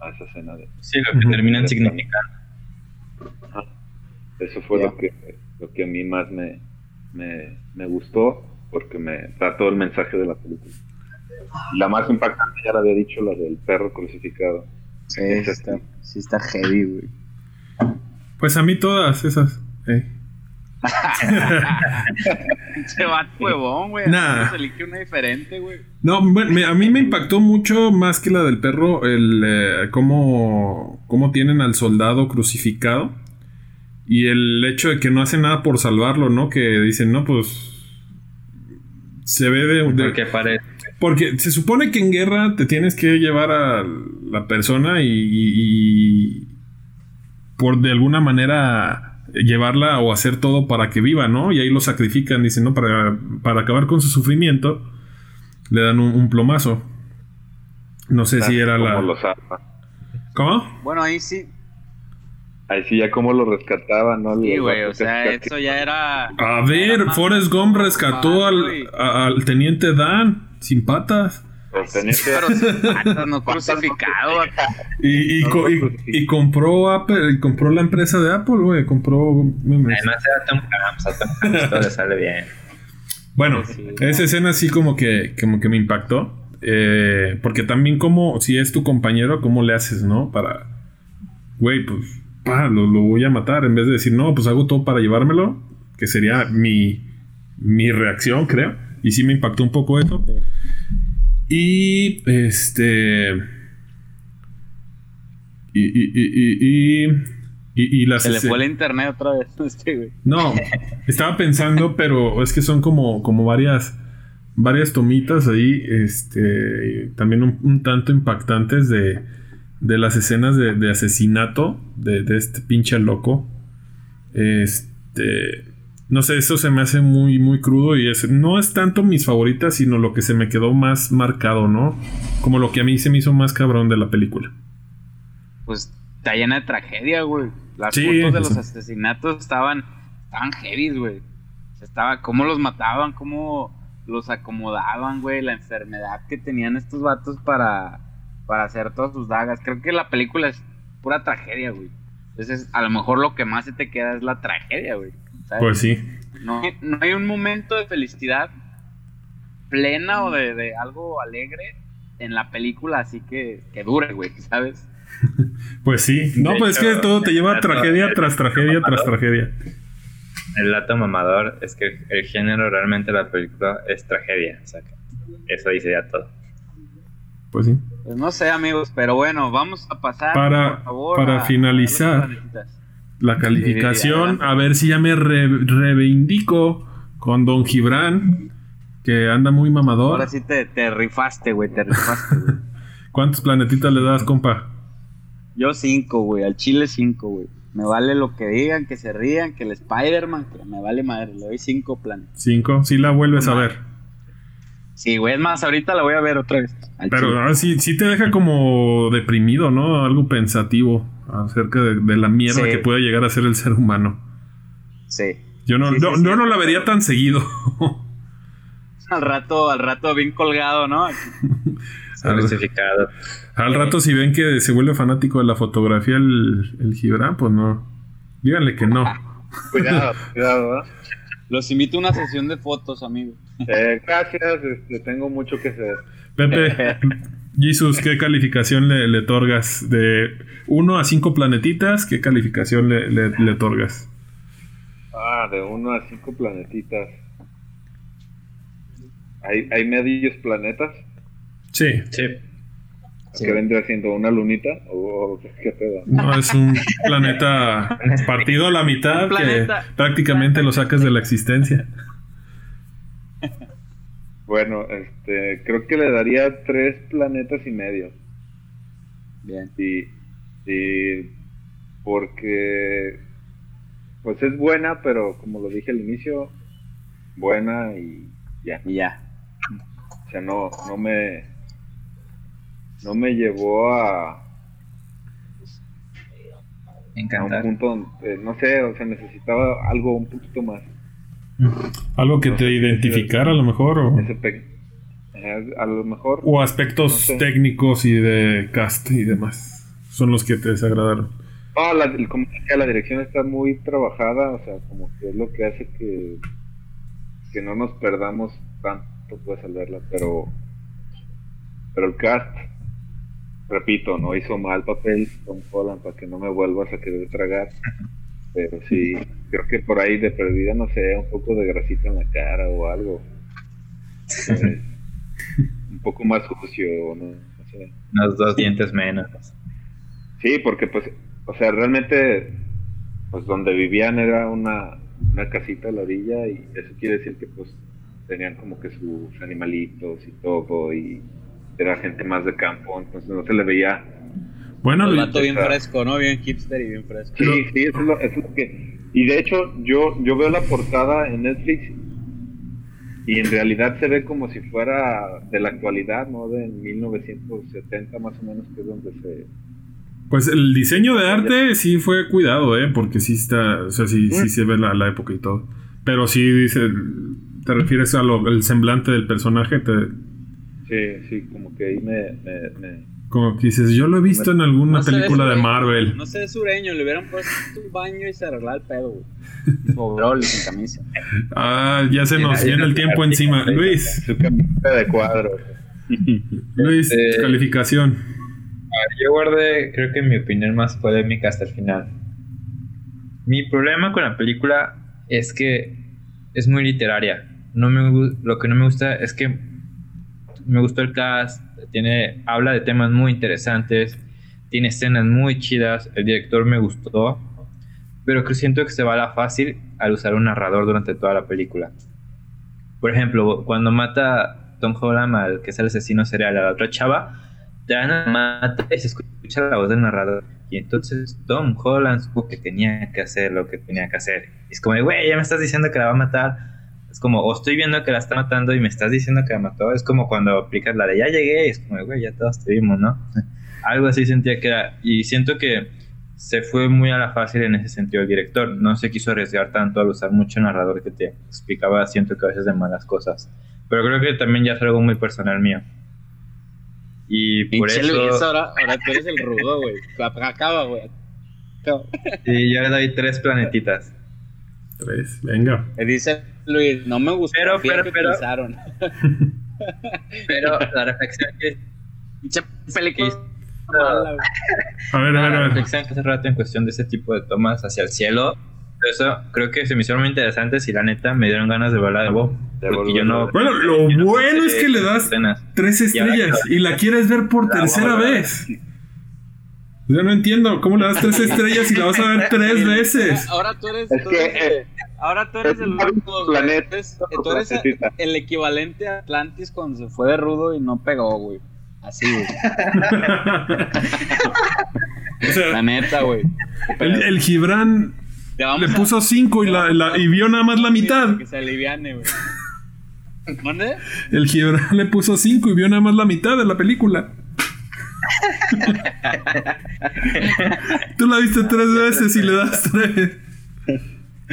[SPEAKER 2] a esa escena de...
[SPEAKER 4] Sí, lo que terminan significando.
[SPEAKER 2] Eso fue lo que lo que a mí más me, me, me gustó porque me da todo el mensaje de la película. La más impactante ya la había dicho, la del perro crucificado.
[SPEAKER 3] Sí, sí está, sí está heavy, güey.
[SPEAKER 1] Pues a mí todas esas. eh.
[SPEAKER 3] Se va huevón, güey.
[SPEAKER 1] Nah.
[SPEAKER 3] Se elige una diferente, güey.
[SPEAKER 1] No, bueno, me- a mí me impactó mucho más que la del perro el eh, cómo, cómo tienen al soldado crucificado y el hecho de que no hacen nada por salvarlo, ¿no? Que dicen, no, pues se ve de, de-
[SPEAKER 4] Porque parece.
[SPEAKER 1] porque se supone que en guerra te tienes que llevar a la persona y, y- y por de alguna manera llevarla o hacer todo para que viva, ¿no? Y ahí lo sacrifican, dicen, ¿no? Para, para acabar con su sufrimiento, le dan un, un plomazo. No sé si era
[SPEAKER 2] Como
[SPEAKER 1] la... ¿Cómo?
[SPEAKER 3] Bueno, ahí sí.
[SPEAKER 2] Ahí sí, ya como lo rescataban, ¿no?
[SPEAKER 3] Sí, güey. O sea, eso ya era.
[SPEAKER 1] A ver,
[SPEAKER 3] era
[SPEAKER 1] Forrest Gump rescató al, a- al teniente Dan sin patas.
[SPEAKER 2] los tenientes-
[SPEAKER 3] Pero sin patas, no crucificado.
[SPEAKER 1] Y, y,
[SPEAKER 2] No,
[SPEAKER 1] co- y-
[SPEAKER 2] sí.
[SPEAKER 1] y compró Apple, y compró la empresa de Apple, güey. Compró.
[SPEAKER 4] Además era Tom Hanks, a Tom Hanks todo le sale bien.
[SPEAKER 1] Bueno,
[SPEAKER 3] Sí.
[SPEAKER 1] esa escena sí como que, como que me impactó. Eh, porque también como, si es tu compañero, ¿cómo le haces, no? Para, güey, pues, pa, lo, lo voy a matar. En vez de decir, no, pues hago todo para llevármelo. Que sería mi, mi reacción, creo. Y sí me impactó un poco eso. Y, este... Y, y, y, y, y, y- las
[SPEAKER 3] Se le fue el internet otra vez. Este, güey.
[SPEAKER 1] no, estaba pensando, pero es que son como, como varias, varias tomitas ahí, este, también un, un tanto impactantes de, de las escenas de, de asesinato de, de este pinche loco. Este, no sé, eso se me hace muy, muy crudo y es, no es tanto mis favoritas, sino lo que se me quedó más marcado, ¿no? Como lo que a mí se me hizo más cabrón de la película.
[SPEAKER 3] Pues está llena de tragedia, güey. Las
[SPEAKER 1] Sí,
[SPEAKER 3] fotos de los asesinatos estaban, estaban heavy, güey. Estaba, cómo los mataban, cómo los acomodaban, güey, la enfermedad que tenían estos vatos para, para hacer todas sus dagas. Creo que la película es pura tragedia, güey. Entonces, a lo mejor lo que más se te queda es la tragedia, güey. ¿sabes?
[SPEAKER 1] Pues sí.
[SPEAKER 3] No, no hay un momento de felicidad plena o de, de algo alegre en la película, así que, que dure, güey, ¿sabes?
[SPEAKER 1] Pues sí. No,
[SPEAKER 4] De
[SPEAKER 1] pues es que todo te lleva a tragedia
[SPEAKER 4] el
[SPEAKER 1] tras tragedia tras tragedia.
[SPEAKER 4] El dato mamador es que el género realmente de la película es tragedia. O sea, que eso dice ya todo.
[SPEAKER 1] Pues sí.
[SPEAKER 3] Pues no sé, amigos, pero bueno, vamos a pasar,
[SPEAKER 1] Para-
[SPEAKER 3] por favor,
[SPEAKER 1] para
[SPEAKER 3] a-
[SPEAKER 1] finalizar. La calificación, a ver si ya me re- reivindico con Don Gibran, que anda muy mamador.
[SPEAKER 3] Ahora sí te, te rifaste, güey, te rifaste, güey.
[SPEAKER 1] ¿Cuántos planetitas le das, compa?
[SPEAKER 3] Yo cinco, güey, al chile cinco, güey. Me vale lo que digan, que se rían, que el Spider-Man, que me vale madre, le doy cinco planetas.
[SPEAKER 1] Cinco. Si la vuelves a ver.
[SPEAKER 3] Sí, güey, es más, ahorita la voy a ver otra vez. al
[SPEAKER 1] Pero ah, sí, sí te deja como deprimido, ¿no? Algo pensativo acerca de, de la mierda
[SPEAKER 3] Sí.
[SPEAKER 1] que puede llegar a ser el ser humano.
[SPEAKER 3] Sí.
[SPEAKER 1] Yo no,
[SPEAKER 3] Sí,
[SPEAKER 1] no,
[SPEAKER 3] sí.
[SPEAKER 1] no la vería tan seguido.
[SPEAKER 3] Al rato, al rato bien colgado, ¿no?
[SPEAKER 4] Justificado.
[SPEAKER 1] Al rato si ven que se vuelve fanático de la fotografía el, el Gibran, pues no. Díganle que no.
[SPEAKER 2] Cuidado, cuidado, ¿eh?
[SPEAKER 3] Los invito a una sesión de fotos, amigo.
[SPEAKER 2] Eh, gracias, este, tengo mucho que hacer.
[SPEAKER 1] Pepe, Jesus, ¿qué calificación le, le otorgas? De 1 a 5 planetitas, ¿qué calificación le, le, le otorgas?
[SPEAKER 2] Ah, de uno a cinco planetitas. ¿Hay, hay medios planetas?
[SPEAKER 1] Sí,
[SPEAKER 4] Sí.
[SPEAKER 3] Sí.
[SPEAKER 2] ¿Que vendría siendo una lunita? ¿O o qué pedo?
[SPEAKER 1] no es un planeta partido a la mitad que
[SPEAKER 3] planeta.
[SPEAKER 1] prácticamente lo sacas de la existencia.
[SPEAKER 2] Bueno, este, creo que le daría tres planetas y medio.
[SPEAKER 3] Bien.
[SPEAKER 2] Y, y porque pues es buena, pero como lo dije al inicio, buena y ya.
[SPEAKER 3] Y ya.
[SPEAKER 2] O sea, no, no me no me llevó a, a un
[SPEAKER 4] Encantar.
[SPEAKER 2] punto donde, no sé, o sea, necesitaba algo un poquito más.
[SPEAKER 1] Algo que
[SPEAKER 2] No
[SPEAKER 1] te identificara a lo mejor o,
[SPEAKER 2] eh, a lo mejor
[SPEAKER 1] o aspectos
[SPEAKER 2] No sé.
[SPEAKER 1] técnicos y de cast y demás son los que te desagradaron.
[SPEAKER 2] No, la, como que la dirección está muy trabajada, o sea, como que es lo que hace que, que no nos perdamos tanto pues al verla, pero pero el cast, repito, no hizo mal papel Tom Holland para que no me vuelvas a querer tragar, pero sí, creo que por ahí de perdida, no sé, un poco de grasita en la cara o algo, Eh, un poco más sucio, no, no sé.
[SPEAKER 4] Unos dos dientes menos.
[SPEAKER 2] Sí, porque pues, o sea, realmente, pues donde vivían era una, una casita a la orilla y eso quiere decir que pues tenían como que sus animalitos y todo y era gente más de campo, entonces no se le veía.
[SPEAKER 1] Bueno,
[SPEAKER 3] El
[SPEAKER 1] le-
[SPEAKER 3] vato bien fresco, ¿no? Bien hipster y bien fresco.
[SPEAKER 2] Sí, sí, eso es lo, eso es lo que... Y de hecho, yo, yo veo la portada en Netflix y en realidad se ve como si fuera de la actualidad, ¿no? De 1970 más o menos, que es donde se...
[SPEAKER 1] Pues el diseño de arte sí fue cuidado, ¿eh? Porque sí está, o sea, sí, sí se ve la, la época y todo. Pero sí dice, te refieres a lo, el semblante del personaje, te,
[SPEAKER 2] Sí, sí, como que ahí me... me, me-
[SPEAKER 1] como que dices, yo lo he visto en alguna
[SPEAKER 3] No
[SPEAKER 1] película de
[SPEAKER 3] sureño,
[SPEAKER 1] Marvel.
[SPEAKER 3] No sé, sureño, le hubieran puesto un baño y se arreglaba el pedo, güey. Sin camisa.
[SPEAKER 1] Ah, ya se nos viene el tiempo encima. Luis,
[SPEAKER 2] Su camiseta de cuadro.
[SPEAKER 1] Luis,
[SPEAKER 4] Este-
[SPEAKER 1] calificación.
[SPEAKER 4] Yo guardé, creo que mi opinión más polémica hasta el final. Mi problema con la película es que es muy literaria. No me, lo que no me gusta es que me gustó el cast, tiene, habla de temas muy interesantes, tiene escenas muy chidas, el director me gustó, pero que siento que se va a la fácil al usar un narrador durante toda la película. Por ejemplo, cuando mata Tom Holland al que es el asesino serial a la otra chava, te dan a mata y se escucha la voz del narrador. Y entonces Tom Holland supo que tenía que hacer lo que tenía que hacer. Y es como, güey, ya me estás diciendo que la va a matar. Es como, o estoy viendo que la está matando y me estás diciendo que la mató. Es como cuando aplicas la de ya llegué y es como, güey, ya todos te vimos, ¿no? Algo así sentía que era. Y siento que se fue muy a la fácil en ese sentido el director. No se quiso arriesgar tanto al usar mucho narrador que te explicaba, siento que a veces de malas cosas. Pero creo que también ya es algo muy personal mío. Y por
[SPEAKER 3] Pinche
[SPEAKER 4] eso.
[SPEAKER 3] Luis, ahora, ahora tú eres el rudo, güey. Acaba, güey. Acaba.
[SPEAKER 4] Sí, yo le doy tres planetitas.
[SPEAKER 1] Tres, venga.
[SPEAKER 3] Me dice Luis, no me gustó
[SPEAKER 4] Pero,
[SPEAKER 3] la
[SPEAKER 4] pero,
[SPEAKER 3] que
[SPEAKER 4] pero-
[SPEAKER 3] utilizaron.
[SPEAKER 4] Pero la reflexión que
[SPEAKER 3] Pinche película
[SPEAKER 1] A ver, a
[SPEAKER 4] la
[SPEAKER 1] ver, a ver.
[SPEAKER 4] reflexión hace rato en cuestión de ese tipo de tomas hacia el cielo. Eso creo que se me hicieron muy interesantes y la neta me dieron ganas de verla de.
[SPEAKER 2] De
[SPEAKER 4] Porque yo no.
[SPEAKER 1] Bueno, lo
[SPEAKER 4] yo no
[SPEAKER 1] bueno es que le das
[SPEAKER 4] escenas.
[SPEAKER 1] tres estrellas
[SPEAKER 4] que-
[SPEAKER 1] y la quieres ver por
[SPEAKER 4] La
[SPEAKER 1] tercera vez. Yo no entiendo cómo le das tres estrellas y la vas a ver tres veces.
[SPEAKER 3] Ahora tú eres. Tú
[SPEAKER 2] eh,
[SPEAKER 3] ahora tú eres
[SPEAKER 2] es
[SPEAKER 3] el
[SPEAKER 2] planeta, otro
[SPEAKER 3] Tú eres el equivalente a Atlantis cuando se fue de rudo y no pegó, güey. Así, güey.
[SPEAKER 1] O sea,
[SPEAKER 3] La neta, güey.
[SPEAKER 1] el, el Gibran le
[SPEAKER 3] a-
[SPEAKER 1] puso cinco y, la, la- y vio nada más la mitad.
[SPEAKER 3] Que se aliviane, güey. ¿Mande?
[SPEAKER 1] El Gibran le puso cinco y vio nada más la mitad de la película. Tú la viste tres veces y le das tres.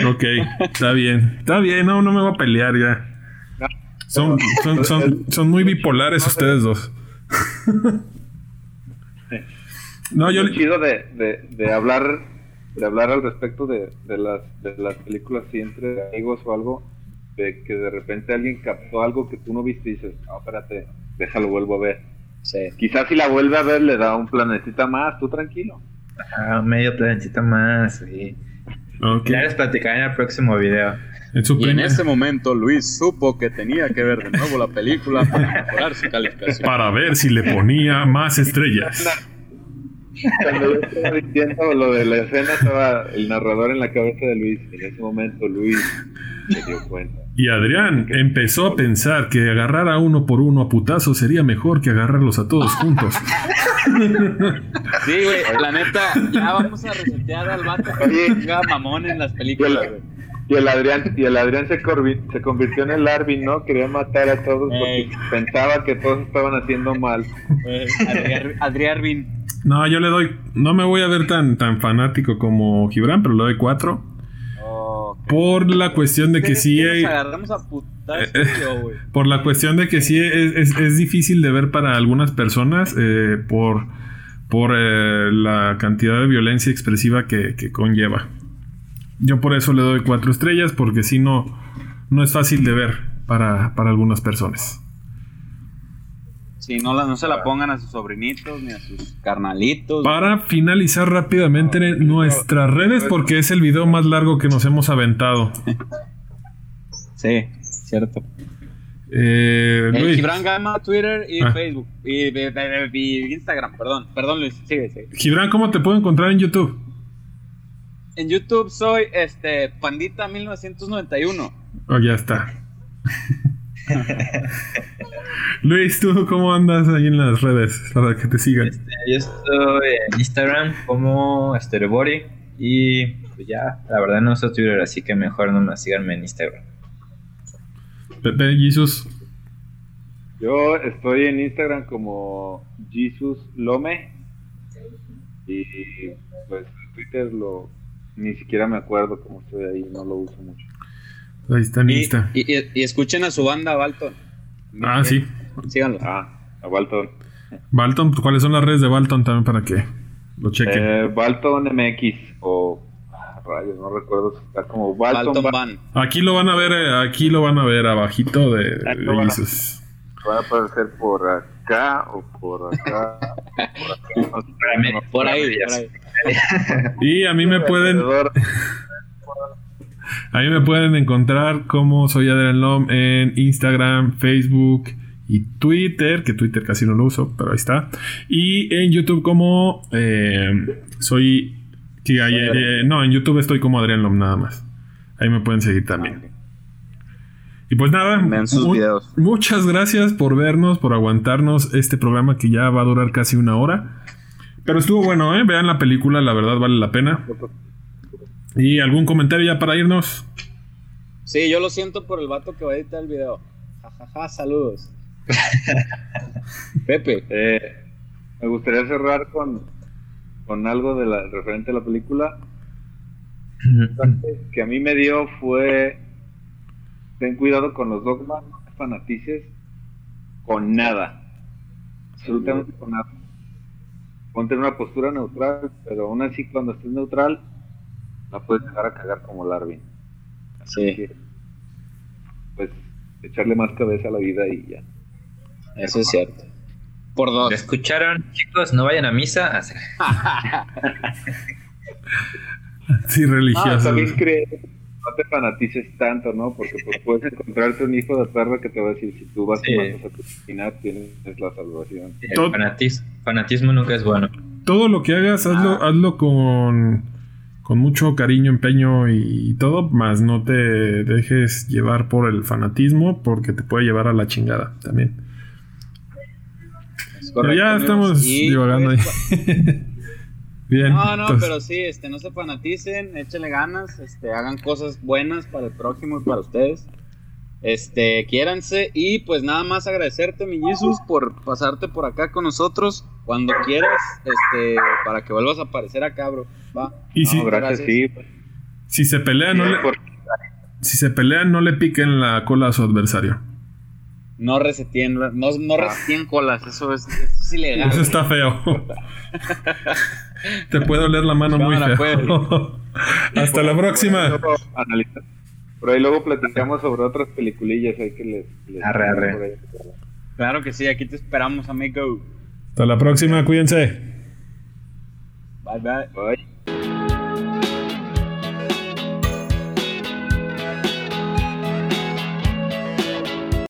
[SPEAKER 1] Ok, está bien. Está bien, no, no me voy a pelear ya. Son, son, son, son muy bipolares ustedes dos. No, yo
[SPEAKER 2] Lo chido de, de, de hablar de hablar al respecto de, de las de las películas así entre amigos o algo de que de repente alguien captó algo que tú no viste y dices no espérate déjalo vuelvo a ver
[SPEAKER 3] Sí.
[SPEAKER 2] quizás si la vuelve a ver le da un planetita más tú tranquilo
[SPEAKER 4] Ah, medio planetita más. Sí.
[SPEAKER 1] Ok.
[SPEAKER 4] Ya les platicaré en el próximo video.
[SPEAKER 1] En su
[SPEAKER 3] Y en ese mommo Luis supo que tenía que ver de nuevo la película para mejorar su calificación.
[SPEAKER 1] para ver si le ponía más estrellas.
[SPEAKER 2] Cuando yo estaba diciendo lo de la escena estaba el narrador en la cabeza de Luis y en ese momento Luis se dio cuenta
[SPEAKER 1] Y Adrián empezó a pensar que agarrar a uno por uno a putazo sería mejor que agarrarlos a todos juntos.
[SPEAKER 3] Sí, güey, la neta, ya vamos a resetear al vato que mamón en las películas, güey.
[SPEAKER 2] y el Adrián y el Adrián se, corvi- se convirtió en el Arvin no quería matar a todos porque
[SPEAKER 3] Ey.
[SPEAKER 2] pensaba que todos estaban haciendo mal
[SPEAKER 3] Eh, Adrián Adrián Arvin.
[SPEAKER 1] No, yo le doy. No me voy a ver tan, tan fanático como Gibran, pero le doy cuatro.
[SPEAKER 3] Oh,
[SPEAKER 1] Por la cuestión de que sí
[SPEAKER 3] Nos
[SPEAKER 1] hay.
[SPEAKER 3] agarramos a
[SPEAKER 1] Eh,
[SPEAKER 3] güey.
[SPEAKER 1] Por la cuestión de que sí es, es- es difícil de ver para algunas personas eh, por, por eh, la cantidad de violencia expresiva que, que conlleva. Yo por eso le doy cuatro estrellas, porque si no, no es fácil de ver para, para algunas personas.
[SPEAKER 3] Sí, no, la, no se la pongan a sus sobrinitos ni a sus carnalitos.
[SPEAKER 1] Para finalizar rápidamente nuestras redes, porque es el video más largo que nos hemos aventado.
[SPEAKER 3] Sí, cierto.
[SPEAKER 1] Eh,
[SPEAKER 3] El
[SPEAKER 1] Luis,
[SPEAKER 3] Gibran Gama, Twitter y
[SPEAKER 1] Ah.
[SPEAKER 3] Facebook. Y, y- y- y Instagram, perdón. Perdón, Luis. Sigue, sigue.
[SPEAKER 1] Gibran, ¿cómo te puedo encontrar en YouTube?
[SPEAKER 3] En YouTube soy este Pandita 1991.
[SPEAKER 1] Oh, ya está. Luis, ¿tú cómo andas ahí en las redes para que te sigan?
[SPEAKER 4] Este, yo estoy en Instagram como Stereobody y pues ya, la verdad no uso Twitter, así que mejor no me síganme en Instagram.
[SPEAKER 1] Pepe, Jesus.
[SPEAKER 2] Yo estoy en Instagram como Jesus Lome y pues Twitter lo ni siquiera me acuerdo cómo estoy ahí, no lo uso mucho.
[SPEAKER 1] Ahí está en
[SPEAKER 3] Y,
[SPEAKER 1] Insta.
[SPEAKER 3] y- y- y escuchen a su banda, Balton.
[SPEAKER 1] Ah, sí.
[SPEAKER 3] Síganlo.
[SPEAKER 2] Ah, a Balton.
[SPEAKER 1] Balton, ¿cuáles son las redes de Balton también para que lo chequen?
[SPEAKER 2] Eh, Balton MX o ah, rayos, no recuerdo si está como Balton,
[SPEAKER 3] Balton
[SPEAKER 2] Ba-
[SPEAKER 3] Van.
[SPEAKER 1] Aquí lo van a ver, eh, aquí lo van a ver abajito de, de
[SPEAKER 2] van a-
[SPEAKER 1] Jesus.
[SPEAKER 2] Va a aparecer por acá o por acá. por acá. no.
[SPEAKER 3] Por ahí, por ahí.
[SPEAKER 1] Y a mí me pueden,
[SPEAKER 2] Alrededor.
[SPEAKER 1] a mí me pueden encontrar como soy Adrián Lom en Instagram, Facebook y Twitter, que Twitter casi no lo uso, pero ahí está. Y en YouTube como eh, soy, eh, no, en YouTube estoy como Adrián Lom nada más. Ahí me pueden seguir también. Y pues nada, mu- muchas gracias por vernos, por aguantarnos este programa que ya va a durar casi una hora. Pero estuvo bueno, ¿eh? Vean la película, la verdad vale la pena. ¿Y algún comentario ya para irnos?
[SPEAKER 3] Sí, yo lo siento por el vato que va a editar el video. Jajaja, ja, ja, saludos. Pepe.
[SPEAKER 2] Eh, me gustaría cerrar con, con algo de la, referente a la película. que a mí me dio fue ten cuidado con los dogmas, no te fanatices con nada, absolutamente con nada. Ponte en una postura neutral, pero aún así cuando estés neutral, la puedes dejar a cagar como Larvin.
[SPEAKER 3] Sí.
[SPEAKER 2] Que, pues echarle más cabeza a la vida y ya.
[SPEAKER 3] Eso es cierto. Por dos.
[SPEAKER 4] ¿Lo escucharon, chicos? No vayan a misa.
[SPEAKER 1] Sí,
[SPEAKER 2] Ah,
[SPEAKER 1] religioso.
[SPEAKER 2] también cree, no te fanatices tanto, ¿no? Porque pues puedes encontrarte un hijo de perro que te va a decir, si tú vas
[SPEAKER 4] Sí.
[SPEAKER 2] y matas a tu vecina, tienes la salvación.
[SPEAKER 4] El
[SPEAKER 1] Todo-
[SPEAKER 4] fanatis- fanatismo nunca es bueno.
[SPEAKER 1] Todo lo que hagas, hazlo, hazlo con, con mucho cariño, empeño y todo, más no te dejes llevar por el fanatismo, porque te puede llevar a la chingada también.
[SPEAKER 3] Es correcto,
[SPEAKER 1] ya estamos divagando ahí.
[SPEAKER 3] pues,
[SPEAKER 1] Bien.
[SPEAKER 3] No, no,
[SPEAKER 1] entonces-
[SPEAKER 3] pero sí, este, no se fanaticen, échenle ganas, este, hagan cosas buenas para el prójimo y para ustedes. Este, quiéranse y pues nada más agradecerte, mi Jesus, por pasarte por acá con nosotros cuando quieras, este, para que vuelvas a aparecer acá, bro. Va.
[SPEAKER 1] Y si,
[SPEAKER 2] gracias, sí. pues,
[SPEAKER 1] si se pelean, no le,
[SPEAKER 2] por-
[SPEAKER 1] si se pelean, no le piquen la cola a su adversario.
[SPEAKER 3] No reseteen, no, no reseteen colas, eso es, eso es ilegal.
[SPEAKER 1] Eso está feo. Te puede oler la mano muy feo. Hasta la próxima.
[SPEAKER 2] Por ahí luego platicamos sobre otras peliculillas ahí que les... les-
[SPEAKER 4] Arre, arre.
[SPEAKER 3] Claro que sí, aquí te esperamos, amigo.
[SPEAKER 1] Hasta la próxima, cuídense.
[SPEAKER 3] Bye, bye.
[SPEAKER 2] Bye.